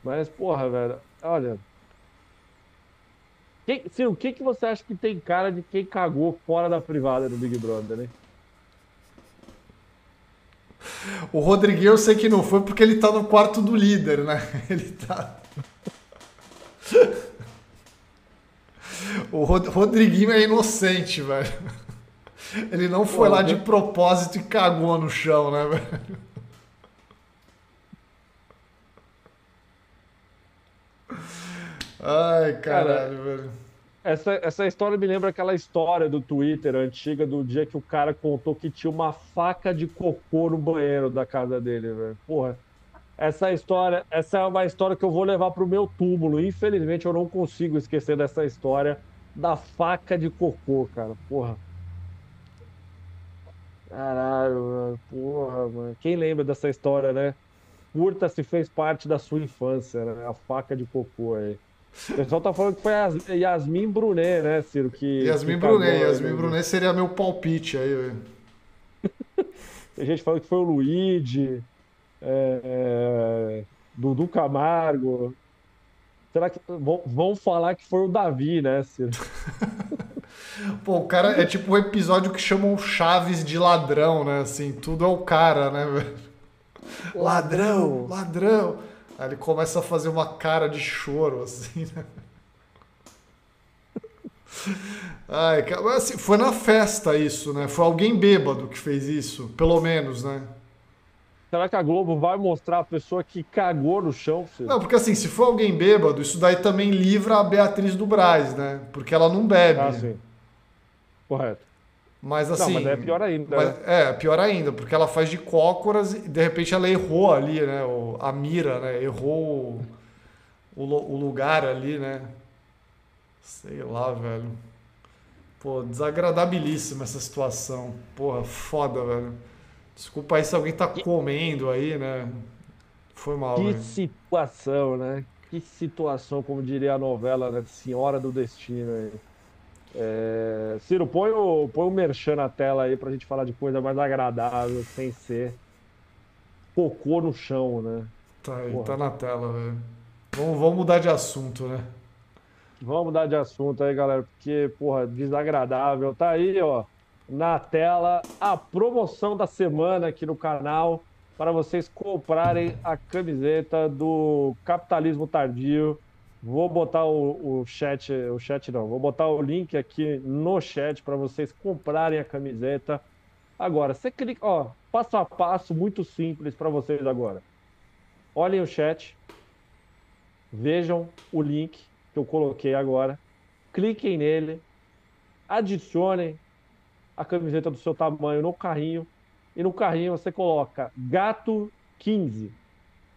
Mas, porra, velho, olha. Quem, Ciro, o que, que você acha que tem cara de quem cagou fora da privada do Big Brother, né? O Rodriguinho eu sei que não foi porque ele tá no quarto do líder, né? Ele tá. O Rod Rodriguinho é inocente, velho. Ele não foi Pô, lá de propósito e cagou no chão, né, velho? Ai, caralho, Cara, velho. Essa, essa história me lembra aquela história do Twitter antiga do dia que o cara contou que tinha uma faca de cocô no banheiro da casa dele, velho. Porra, essa história, essa é uma história que eu vou levar pro meu túmulo. Infelizmente eu não consigo esquecer dessa história da faca de cocô, cara. Porra. Caralho, mano. Porra, mano. Quem lembra dessa história, né? Curta se fez parte da sua infância, né? A faca de cocô aí. O pessoal tá falando que foi Yasmin Brunet, né, Ciro? Que, Yasmin que Brunet, Yasmin Brunet seria meu palpite aí, velho. Tem gente falando que foi o Luigi, é, é, Dudu Camargo. Será que vão, vão falar que foi o Davi, né, Ciro? Pô, o cara é tipo um episódio que chamam Chaves de ladrão, né? Assim, tudo é o cara, né, velho? Ladrão, ladrão. Aí ele começa a fazer uma cara de choro, assim, né? Ai, cara, assim, foi na festa isso, né? Foi alguém bêbado que fez isso, pelo menos, né? Será que a Globo vai mostrar a pessoa que cagou no chão? Filho? Não, porque assim, se for alguém bêbado, isso daí também livra a Beatriz do Braz, né? Porque ela não bebe. Ah, sim. Correto. Mas assim. Não, mas é pior ainda. Mas, né? É, pior ainda, porque ela faz de cócoras e de repente ela errou ali, né? A mira, né? Errou o, o lugar ali, né? Sei lá, velho. Pô, desagradabilíssima essa situação. Porra, foda, velho. Desculpa aí se alguém tá comendo aí, né? Foi mal. Que velho. situação, né? Que situação, como diria a novela, né? Senhora do Destino aí. É... Ciro, põe o, põe o merchan na tela aí pra gente falar de coisa mais agradável, sem ser cocô no chão, né? Tá aí, Porra. tá na tela, velho. Vamos, vamos mudar de assunto, né? Vamos mudar de assunto aí, galera, porque, porra, desagradável. Tá aí, ó, na tela a promoção da semana aqui no canal para vocês comprarem a camiseta do Capitalismo Tardio Vou botar o, o, chat, o chat não, vou botar o link aqui no chat para vocês comprarem a camiseta. Agora, você clica, ó, passo a passo, muito simples para vocês agora. Olhem o chat, vejam o link que eu coloquei agora, cliquem nele, adicionem a camiseta do seu tamanho no carrinho e no carrinho você coloca gato 15.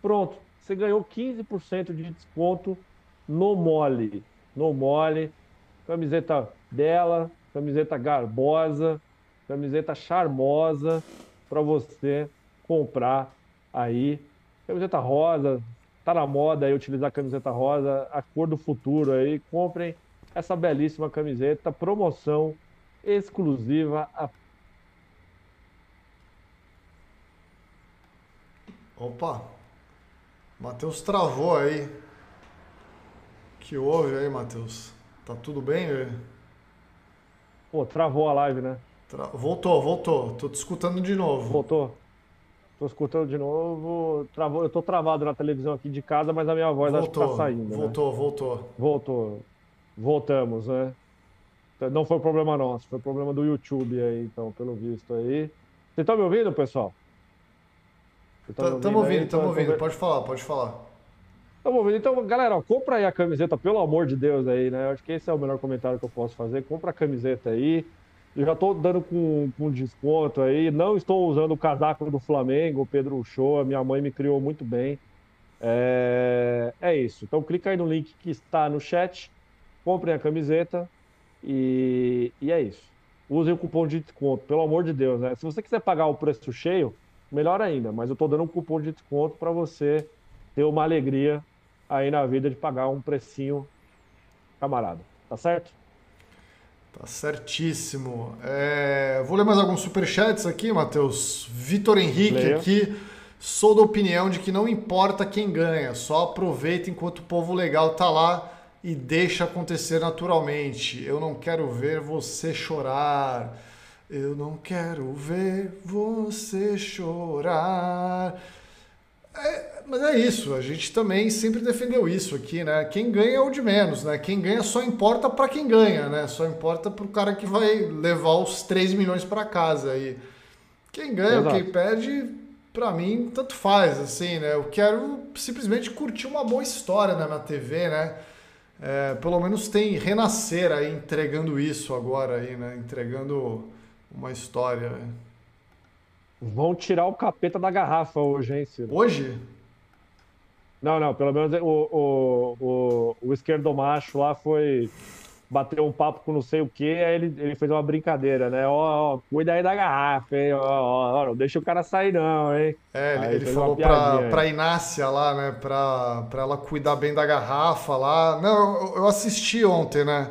Pronto, você ganhou 15% de desconto no mole. No mole. Camiseta bela, camiseta garbosa, camiseta charmosa para você comprar aí. Camiseta rosa, tá na moda aí utilizar camiseta rosa, a cor do futuro aí. Comprem essa belíssima camiseta, promoção exclusiva a Opa! Matheus travou aí que houve aí, Matheus? Tá tudo bem, velho? Pô, travou a live, né? Tra... Voltou, voltou. Tô te escutando de novo. Voltou. Tô escutando de novo. Travou. Eu tô travado na televisão aqui de casa, mas a minha voz voltou, acho que tá saindo. Né? Voltou, né? voltou. Voltou. Voltamos, né? Não foi problema nosso, foi problema do YouTube aí, então, pelo visto aí. Vocês estão me ouvindo, pessoal? Estamos ouvindo, estamos ouvindo. ouvindo. Pode falar, pode falar. Tá bom, então, galera, ó, compra aí a camiseta, pelo amor de Deus aí, né? Eu acho que esse é o melhor comentário que eu posso fazer. Compra a camiseta aí. Eu já estou dando com, com desconto aí. Não estou usando o casaco do Flamengo, Pedro Show. Minha mãe me criou muito bem. É, é isso. Então clica aí no link que está no chat, comprem a camiseta e, e é isso. Usem o cupom de desconto, pelo amor de Deus, né? Se você quiser pagar o preço cheio, melhor ainda, mas eu estou dando um cupom de desconto para você ter uma alegria aí na vida de pagar um precinho camarada. Tá certo? Tá certíssimo. É, vou ler mais alguns superchats aqui, Matheus. Vitor Henrique Leia. aqui. Sou da opinião de que não importa quem ganha, só aproveita enquanto o povo legal tá lá e deixa acontecer naturalmente. Eu não quero ver você chorar. Eu não quero ver você chorar. É, mas é isso, a gente também sempre defendeu isso aqui, né? Quem ganha é o de menos, né? Quem ganha só importa para quem ganha, né? Só importa para o cara que vai levar os 3 milhões para casa. E quem ganha, Exato. quem perde, para mim, tanto faz, assim, né? Eu quero simplesmente curtir uma boa história né, na TV, né? É, pelo menos tem Renascer aí entregando isso agora aí, né? Entregando uma história. Vão tirar o capeta da garrafa hoje, hein, Ciro? Hoje? Não, não, pelo menos o, o, o, o esquerdo macho lá foi bater um papo com não sei o que, aí ele, ele fez uma brincadeira, né? Ó, ó, cuida aí da garrafa, hein? Ó, ó, ó, não deixa o cara sair, não, hein? É, ele, ele falou pra, pra Inácia lá, né? Pra, pra ela cuidar bem da garrafa lá. Não, eu, eu assisti ontem, né?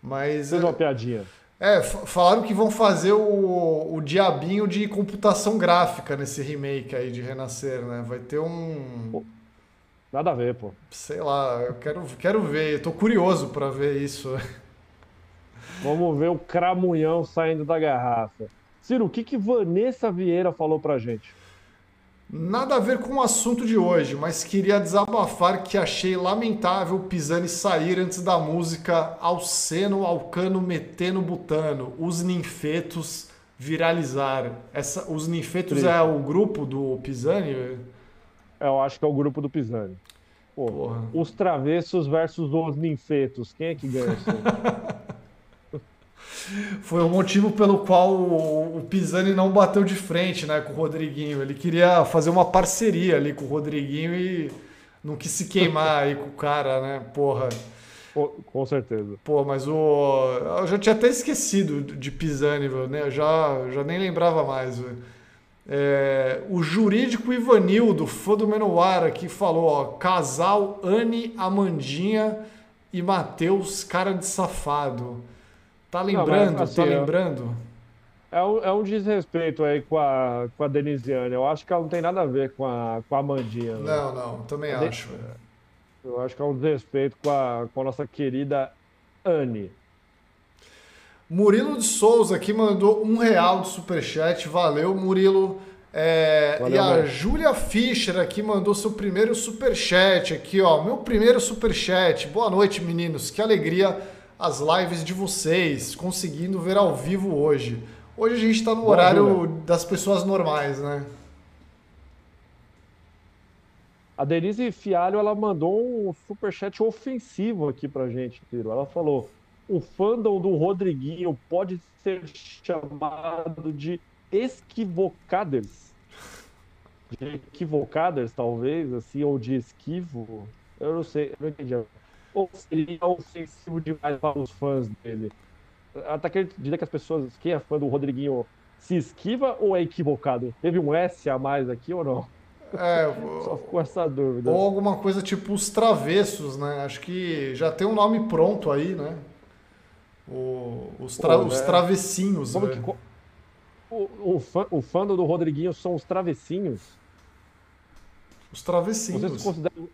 Mas. Fez uma piadinha. É, falaram que vão fazer o, o diabinho de computação gráfica nesse remake aí de Renascer, né? Vai ter um. Nada a ver, pô. Sei lá, eu quero, quero ver, eu tô curioso para ver isso. Vamos ver o cramunhão saindo da garrafa. Ciro, o que, que Vanessa Vieira falou pra gente? Nada a ver com o assunto de hoje, mas queria desabafar que achei lamentável Pisani sair antes da música Alceno, Alcano, Meteno, Butano, Os Ninfetos viralizar. Essa, os Ninfetos Triste. é o grupo do Pisani? Eu acho que é o grupo do Pisani. Pô, os travessos versus os ninfetos. Quem é que ganha isso? Foi o motivo pelo qual o Pisani não bateu de frente né, com o Rodriguinho. Ele queria fazer uma parceria ali com o Rodriguinho e não quis se queimar aí com o cara, né? Porra. Com certeza. Pô, mas o. Eu já tinha até esquecido de Pisani, né? Eu já, já nem lembrava mais. É, o jurídico Ivanildo, fã do Menowar, aqui falou: ó, casal Anne, Amandinha e Matheus, cara de safado. Tá lembrando? Não, mas, assim, tá lembrando? É um, é um desrespeito aí com a, com a Denisiane. Eu acho que ela não tem nada a ver com a, com a Amandinha. Né? Não, não, também acho. Eu acho que é um desrespeito com a, com a nossa querida Anne. Murilo de Souza aqui mandou um real de superchat. Valeu, Murilo. É, Valeu, e a Júlia Fischer aqui mandou seu primeiro superchat aqui, ó. Meu primeiro superchat. Boa noite, meninos. Que alegria as lives de vocês, conseguindo ver ao vivo hoje. Hoje a gente está no Boa, horário das pessoas normais, né? A Denise Fialho ela mandou um superchat ofensivo aqui pra gente, Tiro. Ela falou: o fandom do Rodriguinho pode ser chamado de esquivocaders. De equivocaders, talvez, assim, ou de esquivo. Eu não sei, eu não entendi ou seria ofensivo demais para os fãs dele? Até que diria que as pessoas, quem é fã do Rodriguinho, se esquiva ou é equivocado? Teve um S a mais aqui ou não? É, Só ficou essa dúvida. Ou alguma coisa tipo os travessos, né? Acho que já tem um nome pronto aí, né? O, os, tra Pô, os né? travessinhos. Como né? que, o, o, fã, o fã do Rodriguinho são os travessinhos? Os travessinhos. Vocês consideram,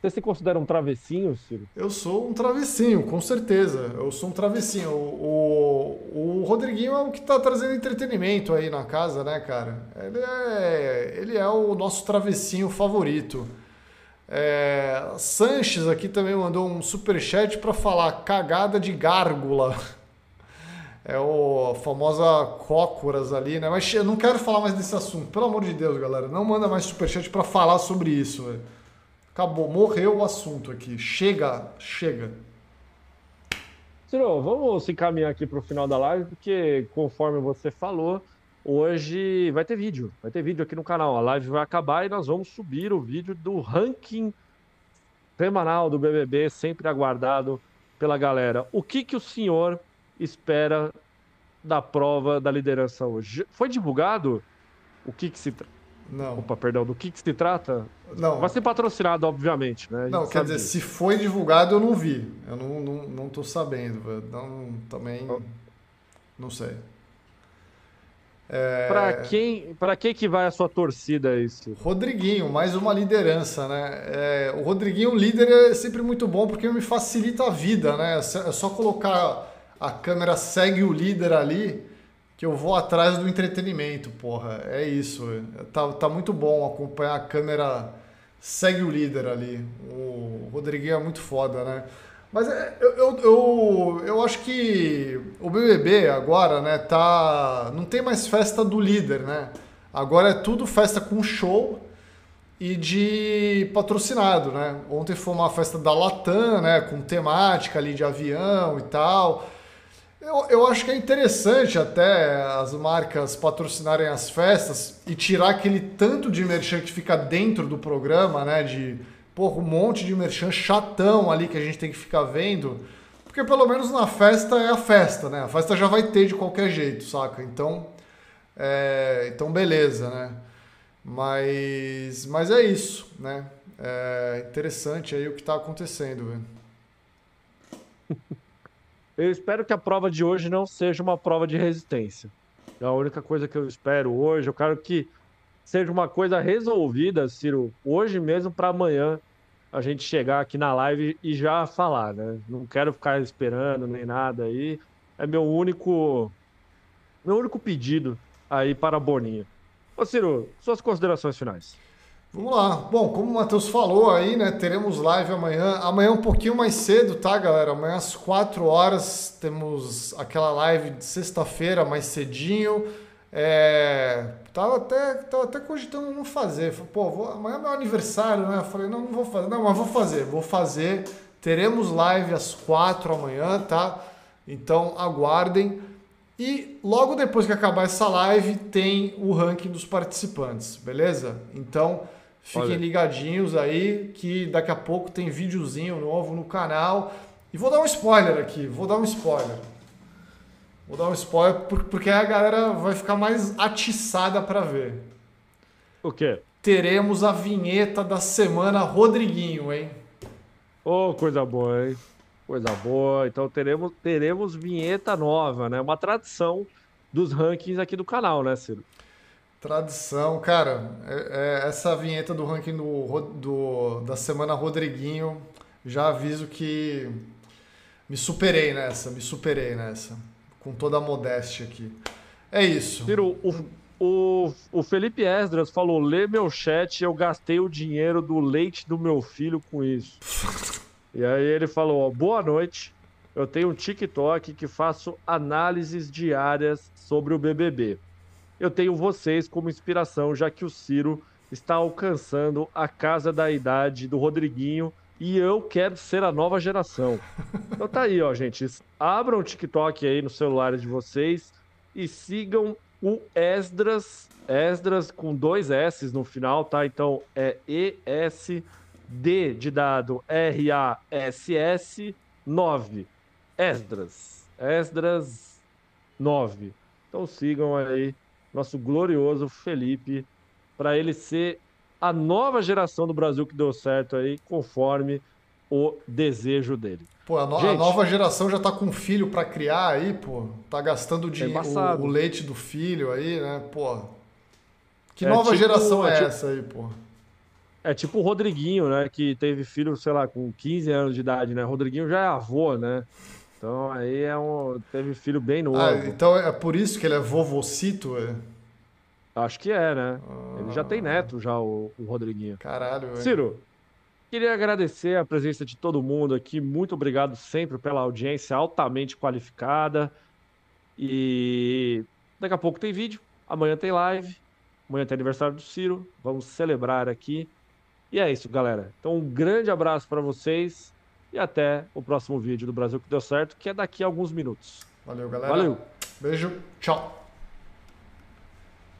você se considera um travessinho, Ciro? Eu sou um travessinho, com certeza. Eu sou um travessinho. O, o, o Rodriguinho é o que está trazendo entretenimento aí na casa, né, cara? Ele é, ele é o nosso travessinho favorito. É, Sanches aqui também mandou um super chat para falar cagada de gárgula. É o famosa cócoras ali, né? Mas eu não quero falar mais desse assunto. Pelo amor de Deus, galera. Não manda mais superchat para falar sobre isso. Acabou, morreu o assunto aqui. Chega, chega. Ciro, vamos se encaminhar aqui para o final da live, porque conforme você falou, hoje vai ter vídeo. Vai ter vídeo aqui no canal. A live vai acabar e nós vamos subir o vídeo do ranking semanal do BBB, sempre aguardado pela galera. O que, que o senhor espera da prova da liderança hoje? Foi divulgado o que, que se não. Opa, perdão, do que, que se trata? Não. Vai ser patrocinado, obviamente, né? Não, quer dizer, disso. se foi divulgado, eu não vi. Eu não, não, não tô sabendo. Não, também. Não sei. É... Para quem, para quem que vai a sua torcida isso? Rodriguinho, mais uma liderança, né? É, o Rodriguinho líder é sempre muito bom porque me facilita a vida, né? É só colocar a câmera segue o líder ali que eu vou atrás do entretenimento, porra. É isso. Tá, tá muito bom acompanhar a câmera segue o líder ali. O Rodriguinho é muito foda, né? Mas é, eu, eu, eu, eu, acho que o BBB agora, né, tá... Não tem mais festa do líder, né? Agora é tudo festa com show e de patrocinado, né? Ontem foi uma festa da Latam, né, com temática ali de avião e tal. Eu, eu acho que é interessante até as marcas patrocinarem as festas e tirar aquele tanto de merchan que fica dentro do programa, né? De porra, um monte de merchan chatão ali que a gente tem que ficar vendo. Porque pelo menos na festa é a festa, né? A festa já vai ter de qualquer jeito, saca? Então, é, então beleza, né? Mas, mas é isso, né? É interessante aí o que está acontecendo, velho. Eu espero que a prova de hoje não seja uma prova de resistência. É a única coisa que eu espero hoje. Eu quero que seja uma coisa resolvida, Ciro, hoje mesmo para amanhã a gente chegar aqui na live e já falar, né? Não quero ficar esperando nem nada aí. É meu único meu único pedido aí para a Boninha. Ô Ciro, suas considerações finais. Vamos lá. Bom, como o Matheus falou aí, né? Teremos live amanhã. Amanhã um pouquinho mais cedo, tá, galera? Amanhã às 4 horas temos aquela live de sexta-feira, mais cedinho. É... Tava até, tava até cogitando não fazer. Falei, Pô, vou... amanhã é meu aniversário, né? Eu falei, não, não vou fazer. Não, mas vou fazer, vou fazer. Teremos live às 4 amanhã, tá? Então aguardem. E logo depois que acabar essa live, tem o ranking dos participantes, beleza? Então. Fiquem Olha. ligadinhos aí que daqui a pouco tem videozinho novo no canal. E vou dar um spoiler aqui, vou dar um spoiler. Vou dar um spoiler porque a galera vai ficar mais atiçada para ver. O quê? Teremos a vinheta da semana Rodriguinho, hein? Ô, oh, coisa boa, hein? Coisa boa. Então teremos, teremos vinheta nova, né? Uma tradição dos rankings aqui do canal, né, Ciro? Tradição, cara. É, é, essa vinheta do ranking do, do, da semana Rodriguinho, já aviso que me superei nessa, me superei nessa. Com toda a modéstia aqui. É isso. Ciro, o, o, o Felipe Esdras falou: lê meu chat, eu gastei o dinheiro do leite do meu filho com isso. e aí ele falou: ó, boa noite. Eu tenho um TikTok que faço análises diárias sobre o BBB eu tenho vocês como inspiração, já que o Ciro está alcançando a casa da idade do Rodriguinho e eu quero ser a nova geração. Então tá aí, ó, gente. Abram o TikTok aí no celular de vocês e sigam o Esdras, Esdras com dois S no final, tá? Então é E-S-D de dado R-A-S-S 9. Esdras. Esdras 9. Então sigam aí nosso glorioso Felipe, para ele ser a nova geração do Brasil que deu certo aí, conforme o desejo dele. Pô, a, no Gente, a nova geração já tá com filho para criar aí, pô. Tá gastando o, é o, o, leite do filho aí, né? Pô. Que é nova tipo, geração é, é tipo, essa aí, pô? É tipo o Rodriguinho, né? Que teve filho, sei lá, com 15 anos de idade, né? O Rodriguinho já é avô, né? Então aí é um, teve filho bem novo. Ah, então é por isso que ele é vovocito, é? Acho que é, né? Ah. Ele já tem neto, já, o, o Rodriguinho. Caralho, velho. Ciro, queria agradecer a presença de todo mundo aqui. Muito obrigado sempre pela audiência altamente qualificada. E daqui a pouco tem vídeo, amanhã tem live, amanhã tem aniversário do Ciro. Vamos celebrar aqui. E é isso, galera. Então, um grande abraço para vocês e até o próximo vídeo do Brasil que deu certo, que é daqui a alguns minutos. Valeu, galera. Valeu. Beijo. Tchau.